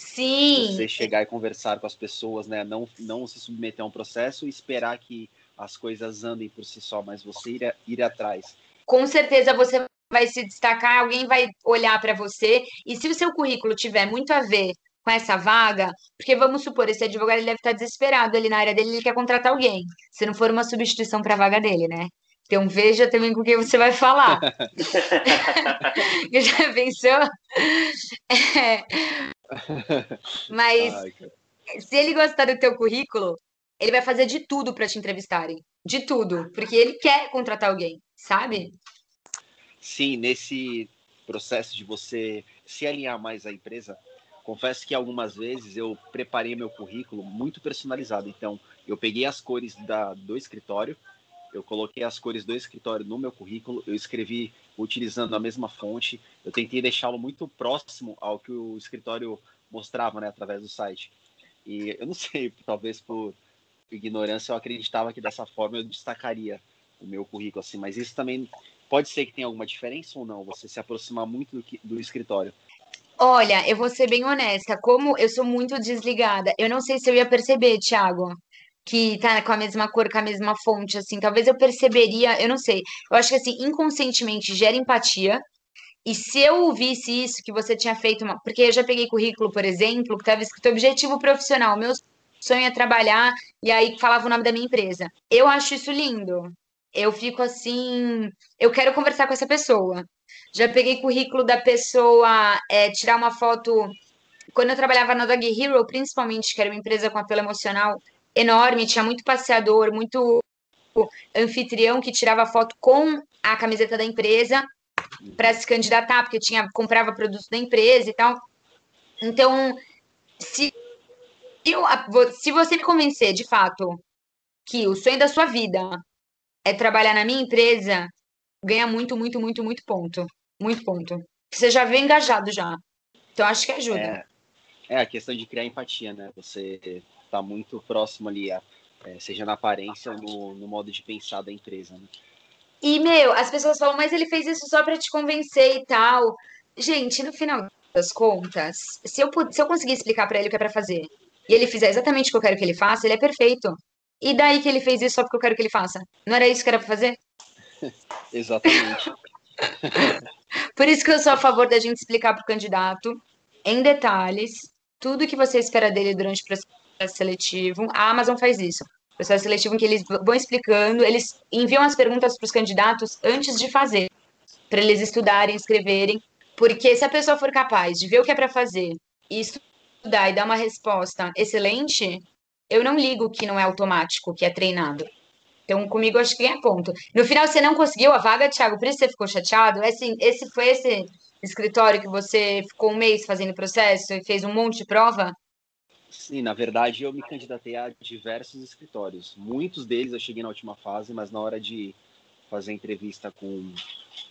Sim. Você chegar e conversar com as pessoas, né? Não, não se submeter a um processo e esperar que as coisas andem por si só, mas você ir, ir atrás. Com certeza você vai se destacar, alguém vai olhar para você, e se o seu currículo tiver muito a ver com essa vaga, porque vamos supor, esse advogado ele deve estar desesperado ali na área dele, ele quer contratar alguém, se não for uma substituição para a vaga dele, né? Então veja também com quem você vai falar. *laughs* Já pensou? É. Mas Ai, se ele gostar do teu currículo, ele vai fazer de tudo para te entrevistarem. De tudo. Porque ele quer contratar alguém, sabe? Sim, nesse processo de você se alinhar mais à empresa, confesso que algumas vezes eu preparei meu currículo muito personalizado. Então, eu peguei as cores da, do escritório, eu coloquei as cores do escritório no meu currículo, eu escrevi utilizando a mesma fonte, eu tentei deixá-lo muito próximo ao que o escritório mostrava, né, através do site. E eu não *laughs* sei, talvez por ignorância eu acreditava que dessa forma eu destacaria o meu currículo assim, mas isso também pode ser que tenha alguma diferença ou não, você se aproximar muito do, que, do escritório. Olha, eu vou ser bem honesta, como eu sou muito desligada, eu não sei se eu ia perceber, Thiago, que tá com a mesma cor, com a mesma fonte, assim, talvez eu perceberia, eu não sei. Eu acho que assim, inconscientemente gera empatia. E se eu visse isso que você tinha feito uma, porque eu já peguei currículo, por exemplo, que estava escrito objetivo profissional, meu sonho é trabalhar e aí falava o nome da minha empresa. Eu acho isso lindo. Eu fico assim, eu quero conversar com essa pessoa. Já peguei currículo da pessoa, é, tirar uma foto. Quando eu trabalhava na Dog Hero, principalmente, que era uma empresa com apelo emocional, enorme, tinha muito passeador, muito anfitrião que tirava foto com a camiseta da empresa para se candidatar, porque tinha comprava produtos da empresa e tal. Então, se eu, se você me convencer de fato que o sonho da sua vida é trabalhar na minha empresa, ganha muito, muito, muito, muito ponto. Muito ponto. Você já vem engajado já. Então acho que ajuda. É, é a questão de criar empatia, né? Você está muito próximo ali, a, é, seja na aparência ou no, no, modo de pensar da empresa. Né? E, meu, as pessoas falam, mas ele fez isso só para te convencer e tal. Gente, no final das contas, se eu, se eu conseguir explicar para ele o que é para fazer, e ele fizer exatamente o que eu quero que ele faça, ele é perfeito. E daí que ele fez isso só porque eu quero que ele faça? Não era isso que era para fazer? *laughs* exatamente. *laughs* Por isso que eu sou a favor da gente explicar para o candidato, em detalhes, tudo que você espera dele durante o processo processo seletivo. A Amazon faz isso. Processo seletivo em que eles vão explicando, eles enviam as perguntas para os candidatos antes de fazer, para eles estudarem, escreverem. Porque se a pessoa for capaz de ver o que é para fazer e estudar e dar uma resposta excelente, eu não ligo que não é automático, que é treinado. Então, comigo, acho que é ponto. No final, você não conseguiu a vaga, Thiago, por isso você ficou chateado? Esse, esse foi esse escritório que você ficou um mês fazendo processo e fez um monte de prova? Sim, na verdade eu me candidatei a diversos escritórios. Muitos deles eu cheguei na última fase, mas na hora de fazer entrevista com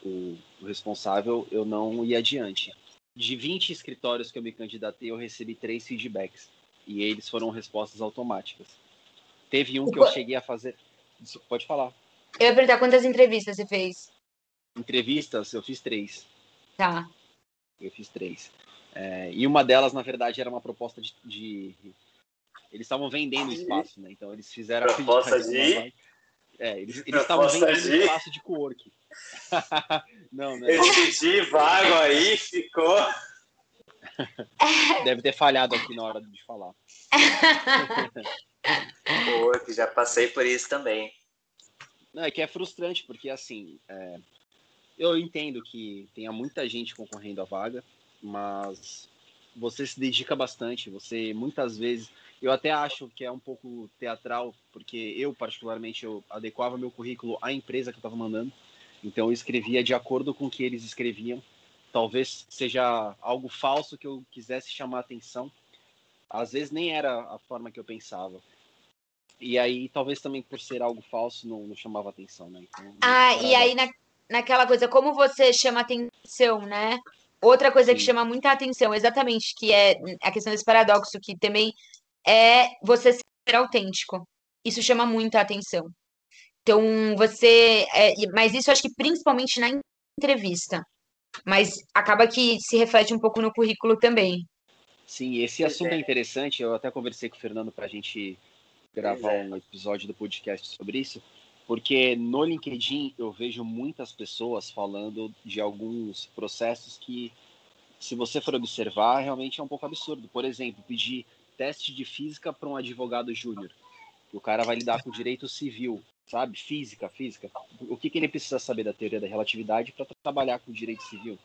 o, responsável, eu não ia adiante. De 20 escritórios que eu me candidatei, eu recebi três feedbacks. E eles foram respostas automáticas. Teve um que eu cheguei a fazer. Pode falar. Eu ia perguntar quantas entrevistas você fez? Entrevistas, eu fiz três. Tá. Eu fiz três. É, e uma delas, na verdade, era uma proposta de. de... Eles estavam vendendo espaço, né? Então eles fizeram proposta a de. É, eles estavam vendendo de... espaço de co-work. *laughs* não, não. Esse de vago aí ficou. *laughs* Deve ter falhado aqui na hora de falar. *laughs* Pô, já passei por isso também. Não, é que é frustrante, porque assim, é, eu entendo que tenha muita gente concorrendo à vaga, mas você se dedica bastante, você muitas vezes, eu até acho que é um pouco teatral, porque eu particularmente eu adequava meu currículo à empresa que eu estava mandando, então eu escrevia de acordo com o que eles escreviam. Talvez seja algo falso que eu quisesse chamar atenção. Às vezes nem era a forma que eu pensava. E aí, talvez também por ser algo falso, não, não chamava atenção, né? Então, ah, e aí na, naquela coisa, como você chama atenção, né? Outra coisa Sim. que chama muita atenção, exatamente, que é a questão desse paradoxo, que também é você ser autêntico. Isso chama muita atenção. Então, você. É, mas isso acho que principalmente na entrevista. Mas acaba que se reflete um pouco no currículo também. Sim, esse assunto é. é interessante. Eu até conversei com o Fernando para a gente gravar é. um episódio do podcast sobre isso, porque no LinkedIn eu vejo muitas pessoas falando de alguns processos que, se você for observar, realmente é um pouco absurdo. Por exemplo, pedir teste de física para um advogado júnior. O cara vai lidar com direito civil, sabe? Física, física. O que, que ele precisa saber da teoria da relatividade para trabalhar com direito civil?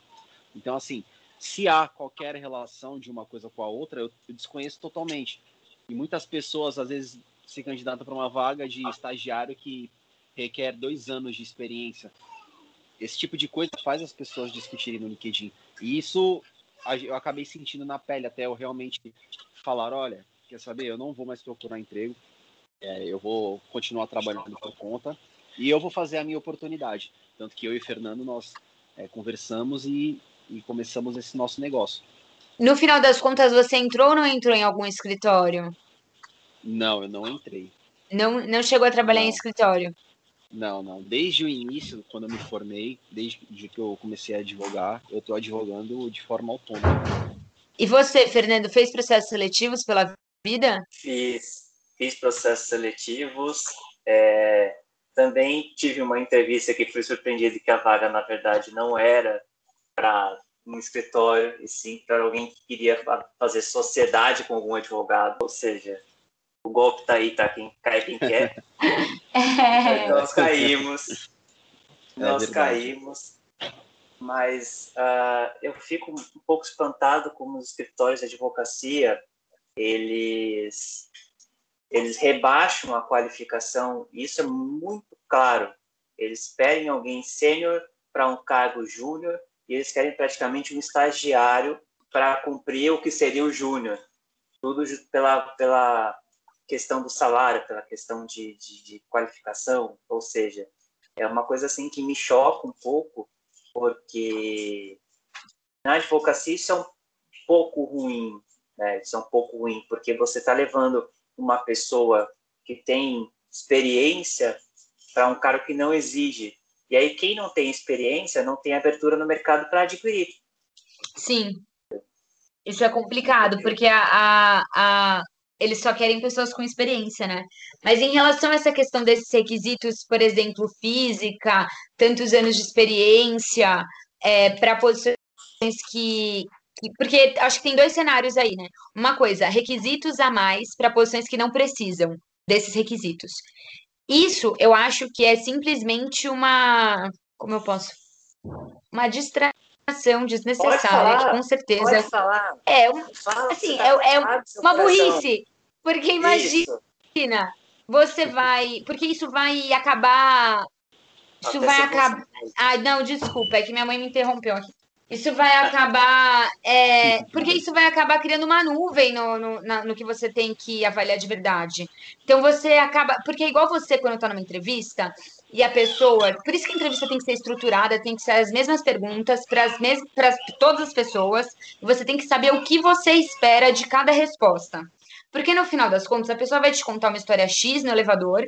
Então, assim, se há qualquer relação de uma coisa com a outra, eu, eu desconheço totalmente. E muitas pessoas, às vezes, se candidata para uma vaga de estagiário que requer dois anos de experiência. Esse tipo de coisa faz as pessoas discutirem no LinkedIn. E isso eu acabei sentindo na pele até eu realmente falar, olha, quer saber, eu não vou mais procurar emprego, é, eu vou continuar trabalhando por conta e eu vou fazer a minha oportunidade. Tanto que eu e Fernando, nós é, conversamos e, e começamos esse nosso negócio. No final das contas, você entrou ou não entrou em algum escritório? Não, eu não entrei. Não, não chegou a trabalhar não. em escritório? Não, não. Desde o início, quando eu me formei, desde que eu comecei a advogar, eu estou advogando de forma autônoma. E você, Fernando, fez processos seletivos pela vida? Fiz, fiz processos seletivos. É, também tive uma entrevista que fui surpreendido que a vaga, na verdade, não era para um escritório, e sim para alguém que queria fazer sociedade com algum advogado, ou seja, o golpe tá aí, tá? Quem cai quem quer. *laughs* É. Nós caímos. É nós caímos. Mas uh, eu fico um pouco espantado como os escritórios de advocacia eles eles rebaixam a qualificação. Isso é muito claro. Eles pedem alguém sênior para um cargo júnior e eles querem praticamente um estagiário para cumprir o que seria o júnior. Tudo pela, pela questão do salário, pela questão de, de, de, qualificação, ou seja, é uma coisa assim que me choca um pouco, porque na advocacia isso é um pouco ruim, né? Isso é um pouco ruim, porque você está levando uma pessoa que tem experiência para um cara que não exige. E aí quem não tem experiência não tem abertura no mercado para adquirir. Sim. Isso é complicado, porque a, a, a, eles só querem pessoas com experiência, né? Mas em relação a essa questão desses requisitos, por exemplo, física, tantos anos de experiência, é, para posições que, que. Porque acho que tem dois cenários aí, né? Uma coisa, requisitos a mais para posições que não precisam desses requisitos. Isso eu acho que é simplesmente uma. Como eu posso? Uma distração ação desnecessária, que com certeza é um, assim, tá é, é uma burrice, porque imagina, isso. você vai, porque isso vai acabar, isso Até vai acabar, ah, não, desculpa, é que minha mãe me interrompeu aqui. Isso vai acabar. É, porque isso vai acabar criando uma nuvem no, no, na, no, que você tem que avaliar de verdade. Então você acaba. Porque é igual você, quando está numa entrevista, e a pessoa. Por isso que a entrevista tem que ser estruturada, tem que ser as mesmas perguntas para mes todas as pessoas. E você tem que saber o que você espera de cada resposta. Porque no final das contas, a pessoa vai te contar uma história X no elevador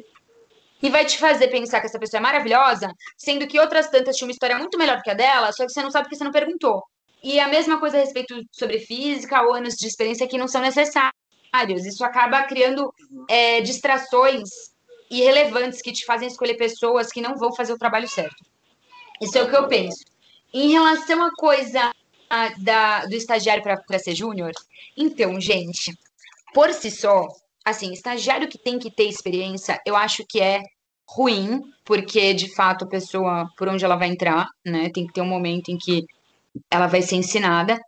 e vai te fazer pensar que essa pessoa é maravilhosa, sendo que outras tantas tinham uma história muito melhor que a dela, só que você não sabe porque você não perguntou. E a mesma coisa a respeito sobre física ou anos de experiência que não são necessários. Isso acaba criando é, distrações irrelevantes que te fazem escolher pessoas que não vão fazer o trabalho certo. Isso é o que eu penso. Em relação à coisa da, do estagiário para ser júnior, então, gente, por si só, assim, estagiário que tem que ter experiência, eu acho que é ruim, porque de fato a pessoa, por onde ela vai entrar, né, tem que ter um momento em que ela vai ser ensinada.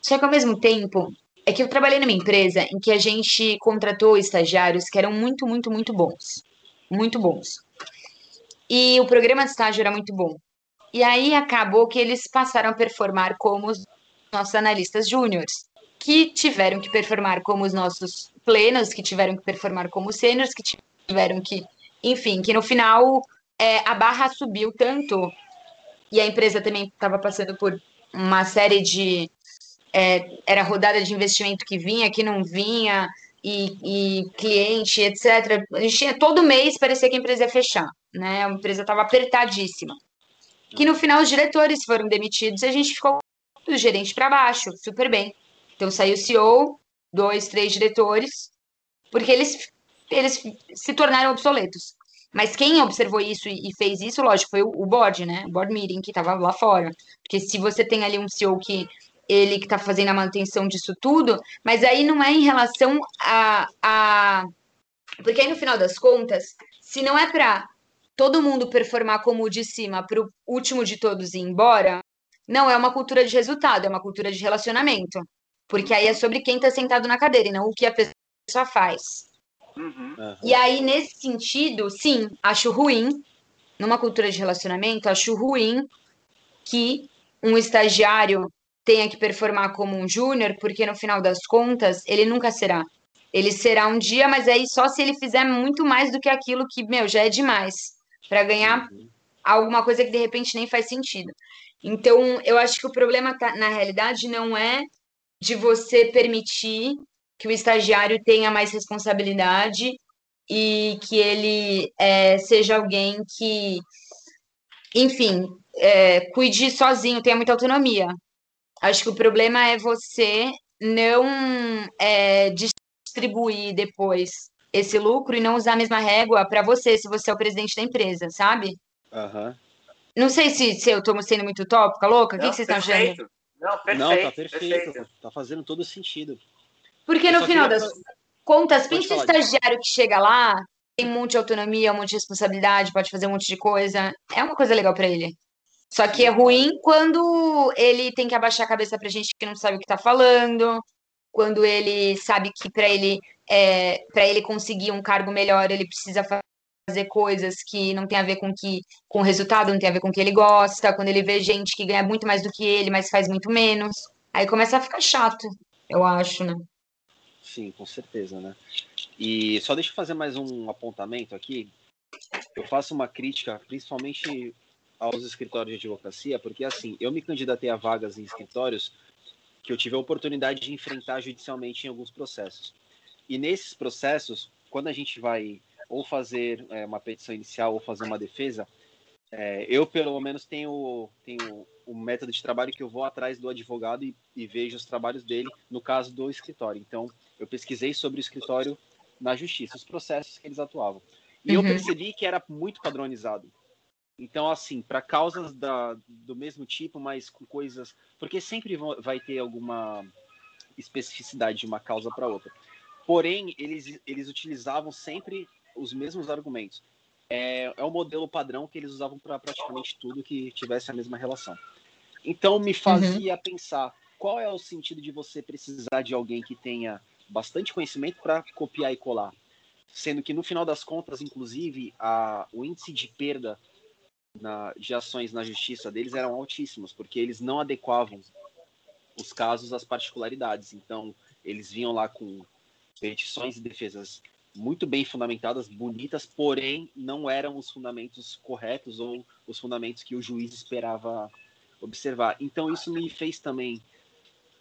Só que ao mesmo tempo, é que eu trabalhei numa empresa em que a gente contratou estagiários que eram muito, muito, muito bons. Muito bons. E o programa de estágio era muito bom. E aí acabou que eles passaram a performar como os nossos analistas júniores, que tiveram que performar como os nossos plenos, que tiveram que performar como sêniores, que tiveram que, enfim, que no final é, a barra subiu tanto e a empresa também estava passando por uma série de é, era rodada de investimento que vinha, que não vinha, e, e, cliente, etc. A gente tinha todo mês parecia que a empresa ia fechar, né? A empresa estava apertadíssima. Que no final os diretores foram demitidos e a gente ficou do gerente para baixo, super bem. Então saiu o CEO, dois, três diretores, porque eles, eles se tornaram obsoletos. Mas quem observou isso e fez isso, lógico, foi o board, né? O board meeting que estava lá fora. Porque se você tem ali um CEO que ele que está fazendo a manutenção disso tudo, mas aí não é em relação a, a. Porque aí no final das contas, se não é para todo mundo performar como o de cima para o último de todos ir embora, não é uma cultura de resultado, é uma cultura de relacionamento. Porque aí é sobre quem está sentado na cadeira e não o que a pessoa faz. Uhum. E aí, nesse sentido, sim, acho ruim, numa cultura de relacionamento, acho ruim que um estagiário tenha que performar como um júnior, porque no final das contas, ele nunca será. Ele será um dia, mas aí só se ele fizer muito mais do que aquilo que, meu, já é demais, para ganhar uhum. alguma coisa que de repente nem faz sentido. Então, eu acho que o problema tá, na realidade não é de você permitir que o estagiário tenha mais responsabilidade e que ele é, seja alguém que, enfim, é, cuide sozinho, tenha muita autonomia. Acho que o problema é você não é, distribuir depois esse lucro e não usar a mesma régua para você, se você é o presidente da empresa, sabe? Uhum. Não sei se, se eu estou sendo muito utópica, louca. O que, que vocês estão achando? Não, perfeito. Não, tá perfeito. perfeito. Tá fazendo todo sentido. Porque no final das contas, pensa o estagiário que chega lá, tem um monte de autonomia, um monte de responsabilidade, pode fazer um monte de coisa. É uma coisa legal para ele. Só que é ruim quando ele tem que abaixar a cabeça pra gente que não sabe o que tá falando, quando ele sabe que para ele é, para ele conseguir um cargo melhor, ele precisa fazer coisas que não tem a ver com que com o resultado, não tem a ver com o que ele gosta, quando ele vê gente que ganha muito mais do que ele, mas faz muito menos, aí começa a ficar chato, eu acho, né? Sim, com certeza, né? E só deixa eu fazer mais um apontamento aqui. Eu faço uma crítica, principalmente aos escritórios de advocacia, porque assim, eu me candidatei a vagas em escritórios que eu tive a oportunidade de enfrentar judicialmente em alguns processos. E nesses processos, quando a gente vai ou fazer é, uma petição inicial ou fazer uma defesa, é, eu pelo menos tenho, tenho um método de trabalho que eu vou atrás do advogado e, e vejo os trabalhos dele, no caso do escritório. Então, eu pesquisei sobre o escritório na justiça, os processos que eles atuavam. E uhum. eu percebi que era muito padronizado. Então, assim, para causas da, do mesmo tipo, mas com coisas. Porque sempre vai ter alguma especificidade de uma causa para outra. Porém, eles, eles utilizavam sempre os mesmos argumentos. É, é o modelo padrão que eles usavam para praticamente tudo que tivesse a mesma relação. Então, me fazia uhum. pensar qual é o sentido de você precisar de alguém que tenha bastante conhecimento para copiar e colar. Sendo que, no final das contas, inclusive, a, o índice de perda na, de ações na justiça deles eram altíssimos, porque eles não adequavam os casos às particularidades. Então, eles vinham lá com petições e defesas muito bem fundamentadas, bonitas, porém não eram os fundamentos corretos ou os fundamentos que o juiz esperava observar. Então, isso me fez também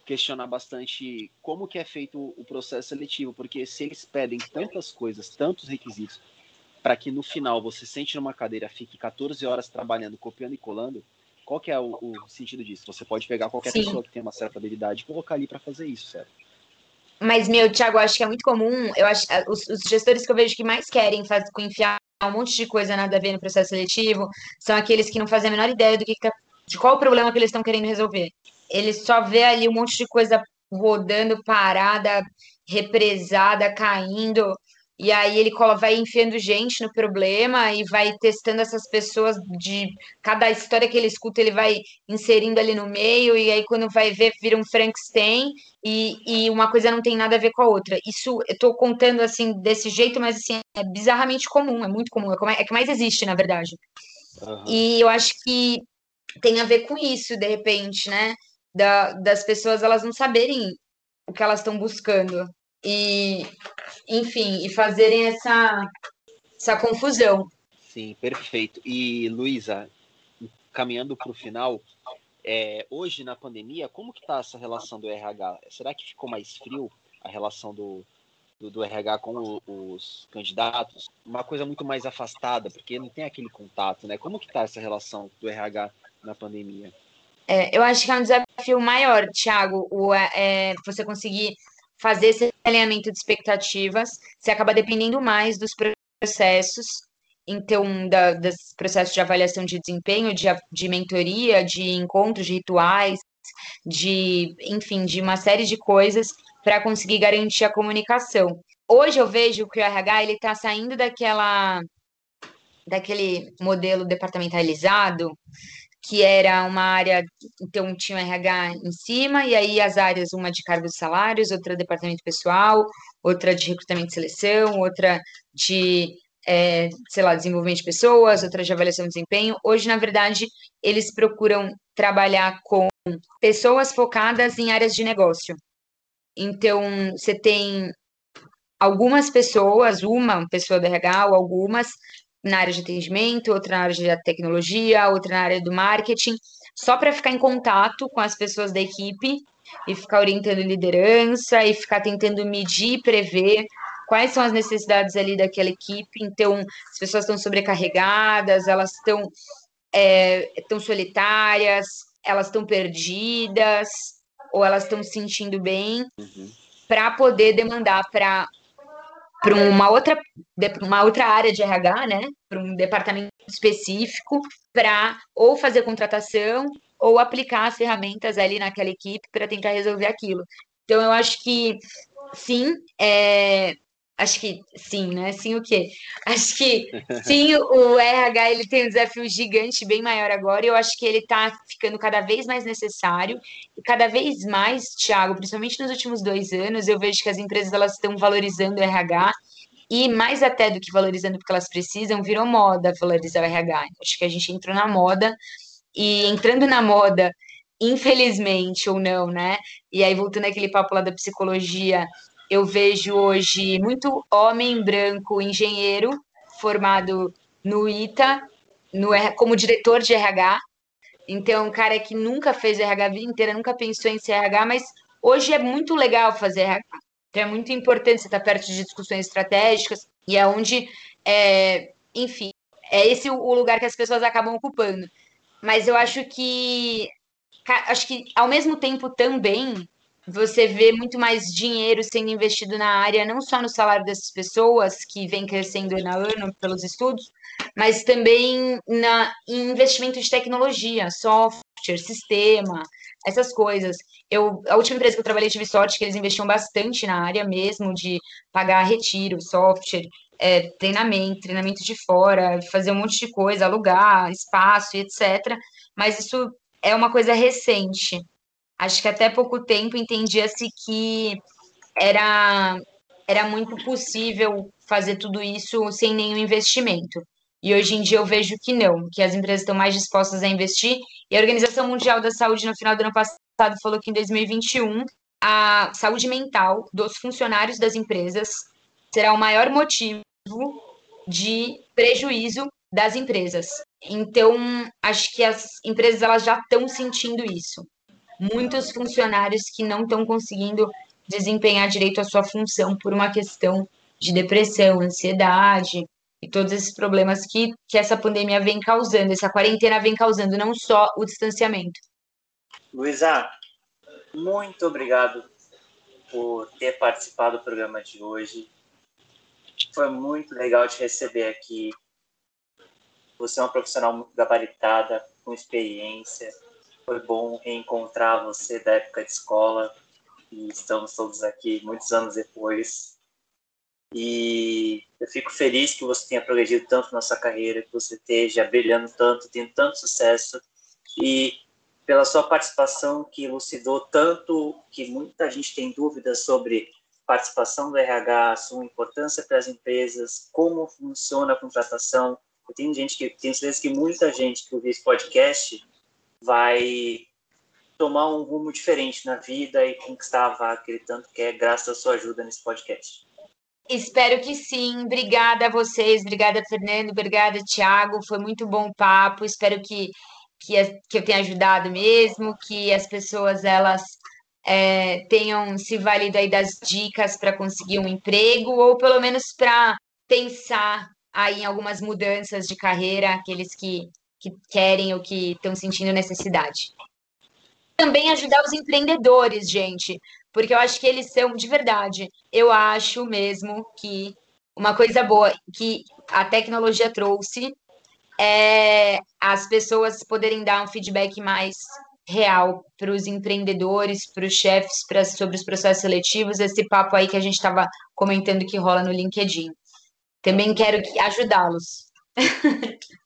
questionar bastante como que é feito o processo seletivo, porque se eles pedem tantas coisas, tantos requisitos, para que no final você sente numa cadeira, fique 14 horas trabalhando, copiando e colando, qual que é o, o sentido disso? Você pode pegar qualquer Sim. pessoa que tem uma certa habilidade e colocar ali para fazer isso, certo? Mas, meu, Thiago, acho que é muito comum. Eu acho os, os gestores que eu vejo que mais querem fazer, enfiar um monte de coisa nada a ver no processo seletivo são aqueles que não fazem a menor ideia do que, tá, de qual o problema que eles estão querendo resolver. Eles só vê ali um monte de coisa rodando, parada, represada, caindo, e aí ele vai enfiando gente no problema e vai testando essas pessoas de cada história que ele escuta, ele vai inserindo ali no meio, e aí quando vai ver, vira um Frankenstein e, e uma coisa não tem nada a ver com a outra. Isso eu tô contando assim desse jeito, mas assim, é bizarramente comum, é muito comum, é, é que mais existe, na verdade. Uhum. E eu acho que tem a ver com isso, de repente, né? Da, das pessoas elas não saberem o que elas estão buscando e, enfim, e fazerem essa, essa confusão. Sim, perfeito. E, Luísa, caminhando para o final, é, hoje na pandemia, como que está essa relação do RH? Será que ficou mais frio a relação do, do, do, RH com o, os candidatos? Uma coisa muito mais afastada, porque não tem aquele contato, né? Como que está essa relação do RH na pandemia? É, eu acho que é um desafio maior, Thiago, o, é, você conseguir fazer esse alinhamento de expectativas, você acaba dependendo mais dos processos, então, da, dos processos de avaliação de desempenho, de, de mentoria, de encontros, de rituais, de, enfim, de uma série de coisas para conseguir garantir a comunicação. Hoje eu vejo que o RH ele está saindo daquela daquele modelo departamentalizado que era uma área, então tinha o RH em cima, e aí as áreas, uma de cargos e salários, outra departamento pessoal, outra de recrutamento e seleção, outra de, é, sei lá, desenvolvimento de pessoas, outra de avaliação de desempenho. Hoje, na verdade, eles procuram trabalhar com pessoas focadas em áreas de negócio. Então, você tem algumas pessoas, uma pessoa do RH ou algumas, na área de atendimento, outra na área de tecnologia, outra na área do marketing, só para ficar em contato com as pessoas da equipe e ficar orientando liderança e ficar tentando medir, prever quais são as necessidades ali daquela equipe. Então, as pessoas estão sobrecarregadas, elas estão é, tão solitárias, elas estão perdidas ou elas estão se sentindo bem, uhum. para poder demandar para para uma outra, uma outra área de RH, né? Para um departamento específico, para ou fazer contratação ou aplicar as ferramentas ali naquela equipe para tentar resolver aquilo. Então, eu acho que sim, é, Acho que sim, né? Sim o quê? *laughs* Acho que *laughs* sim, o RH ele tem um desafio gigante, bem maior agora, e eu acho que ele está ficando cada vez mais necessário, e cada vez mais, Thiago, principalmente nos últimos dois anos, eu vejo que as empresas elas estão valorizando o RH, e mais até do que valorizando porque elas precisam, virou moda valorizar o RH. Acho que a gente entrou na moda, e entrando na moda, infelizmente ou não, né? E aí, voltando àquele papo lá da psicologia, eu vejo hoje muito homem branco engenheiro formado no ITA, no, como diretor de RH. Então, um cara que nunca fez RH a vida inteira, nunca pensou em RH, mas hoje é muito legal fazer RH. Então, é muito importante você estar perto de discussões estratégicas e é onde, é, enfim, é esse o lugar que as pessoas acabam ocupando. Mas eu acho que, acho que ao mesmo tempo também você vê muito mais dinheiro sendo investido na área, não só no salário dessas pessoas, que vem crescendo ano a ano pelos estudos, mas também na, em investimento de tecnologia, software, sistema, essas coisas. Eu, a última empresa que eu trabalhei tive sorte que eles investiam bastante na área mesmo de pagar retiro, software, é, treinamento, treinamento de fora, fazer um monte de coisa, alugar espaço, etc. Mas isso é uma coisa recente. Acho que até pouco tempo entendia-se que era, era muito possível fazer tudo isso sem nenhum investimento. E hoje em dia eu vejo que não, que as empresas estão mais dispostas a investir. E a Organização Mundial da Saúde, no final do ano passado, falou que em 2021 a saúde mental dos funcionários das empresas será o maior motivo de prejuízo das empresas. Então, acho que as empresas elas já estão sentindo isso muitos funcionários que não estão conseguindo desempenhar direito a sua função por uma questão de depressão, ansiedade e todos esses problemas que, que essa pandemia vem causando, essa quarentena vem causando, não só o distanciamento. Luísa, muito obrigado por ter participado do programa de hoje. Foi muito legal te receber aqui. Você é uma profissional muito gabaritada, com experiência foi bom reencontrar você da época de escola e estamos todos aqui muitos anos depois. E eu fico feliz que você tenha progredido tanto na sua carreira, que você esteja brilhando tanto, tendo tanto sucesso e pela sua participação que elucidou tanto que muita gente tem dúvidas sobre participação do RH, sua importância para as empresas, como funciona a contratação. Eu tenho gente que tenho certeza que muita gente que ouviu esse podcast vai tomar um rumo diferente na vida e conquistar a vaga que ele tanto quer, graças à sua ajuda nesse podcast. Espero que sim. Obrigada a vocês, obrigada, Fernando, obrigada, Thiago. Foi muito bom o papo. Espero que, que, que eu tenha ajudado mesmo, que as pessoas elas é, tenham se valido aí das dicas para conseguir um emprego, ou pelo menos para pensar aí em algumas mudanças de carreira, aqueles que, que querem ou que estão sentindo necessidade. Também ajudar os empreendedores, gente, porque eu acho que eles são de verdade. Eu acho mesmo que uma coisa boa que a tecnologia trouxe é as pessoas poderem dar um feedback mais real para os empreendedores, para os chefes, pra, sobre os processos seletivos, esse papo aí que a gente estava comentando que rola no LinkedIn. Também quero ajudá-los. *laughs*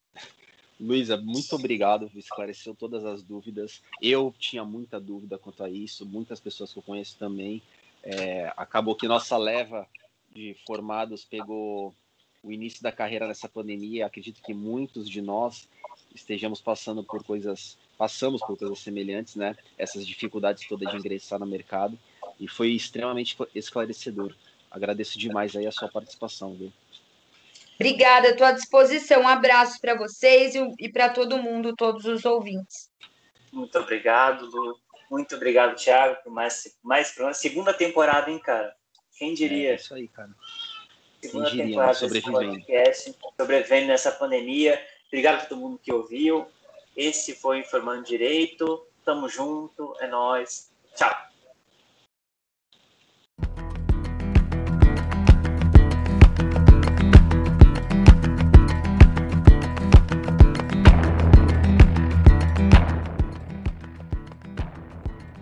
Luísa, muito obrigado, esclareceu todas as dúvidas. Eu tinha muita dúvida quanto a isso, muitas pessoas que eu conheço também. É, acabou que nossa leva de formados pegou o início da carreira nessa pandemia. Acredito que muitos de nós estejamos passando por coisas, passamos por coisas semelhantes, né? Essas dificuldades todas de ingressar no mercado e foi extremamente esclarecedor. Agradeço demais aí a sua participação, viu? Obrigada, estou à disposição. Um abraço para vocês e, e para todo mundo, todos os ouvintes. Muito obrigado, Lu. Muito obrigado, Thiago, por mais, mais por uma segunda temporada, hein, cara? Quem diria? É isso aí, cara. Segunda diria, temporada sobrevivendo. podcast, sobrevivendo nessa pandemia. Obrigado a todo mundo que ouviu. Esse foi Informando Direito. Tamo junto, é nós. Tchau.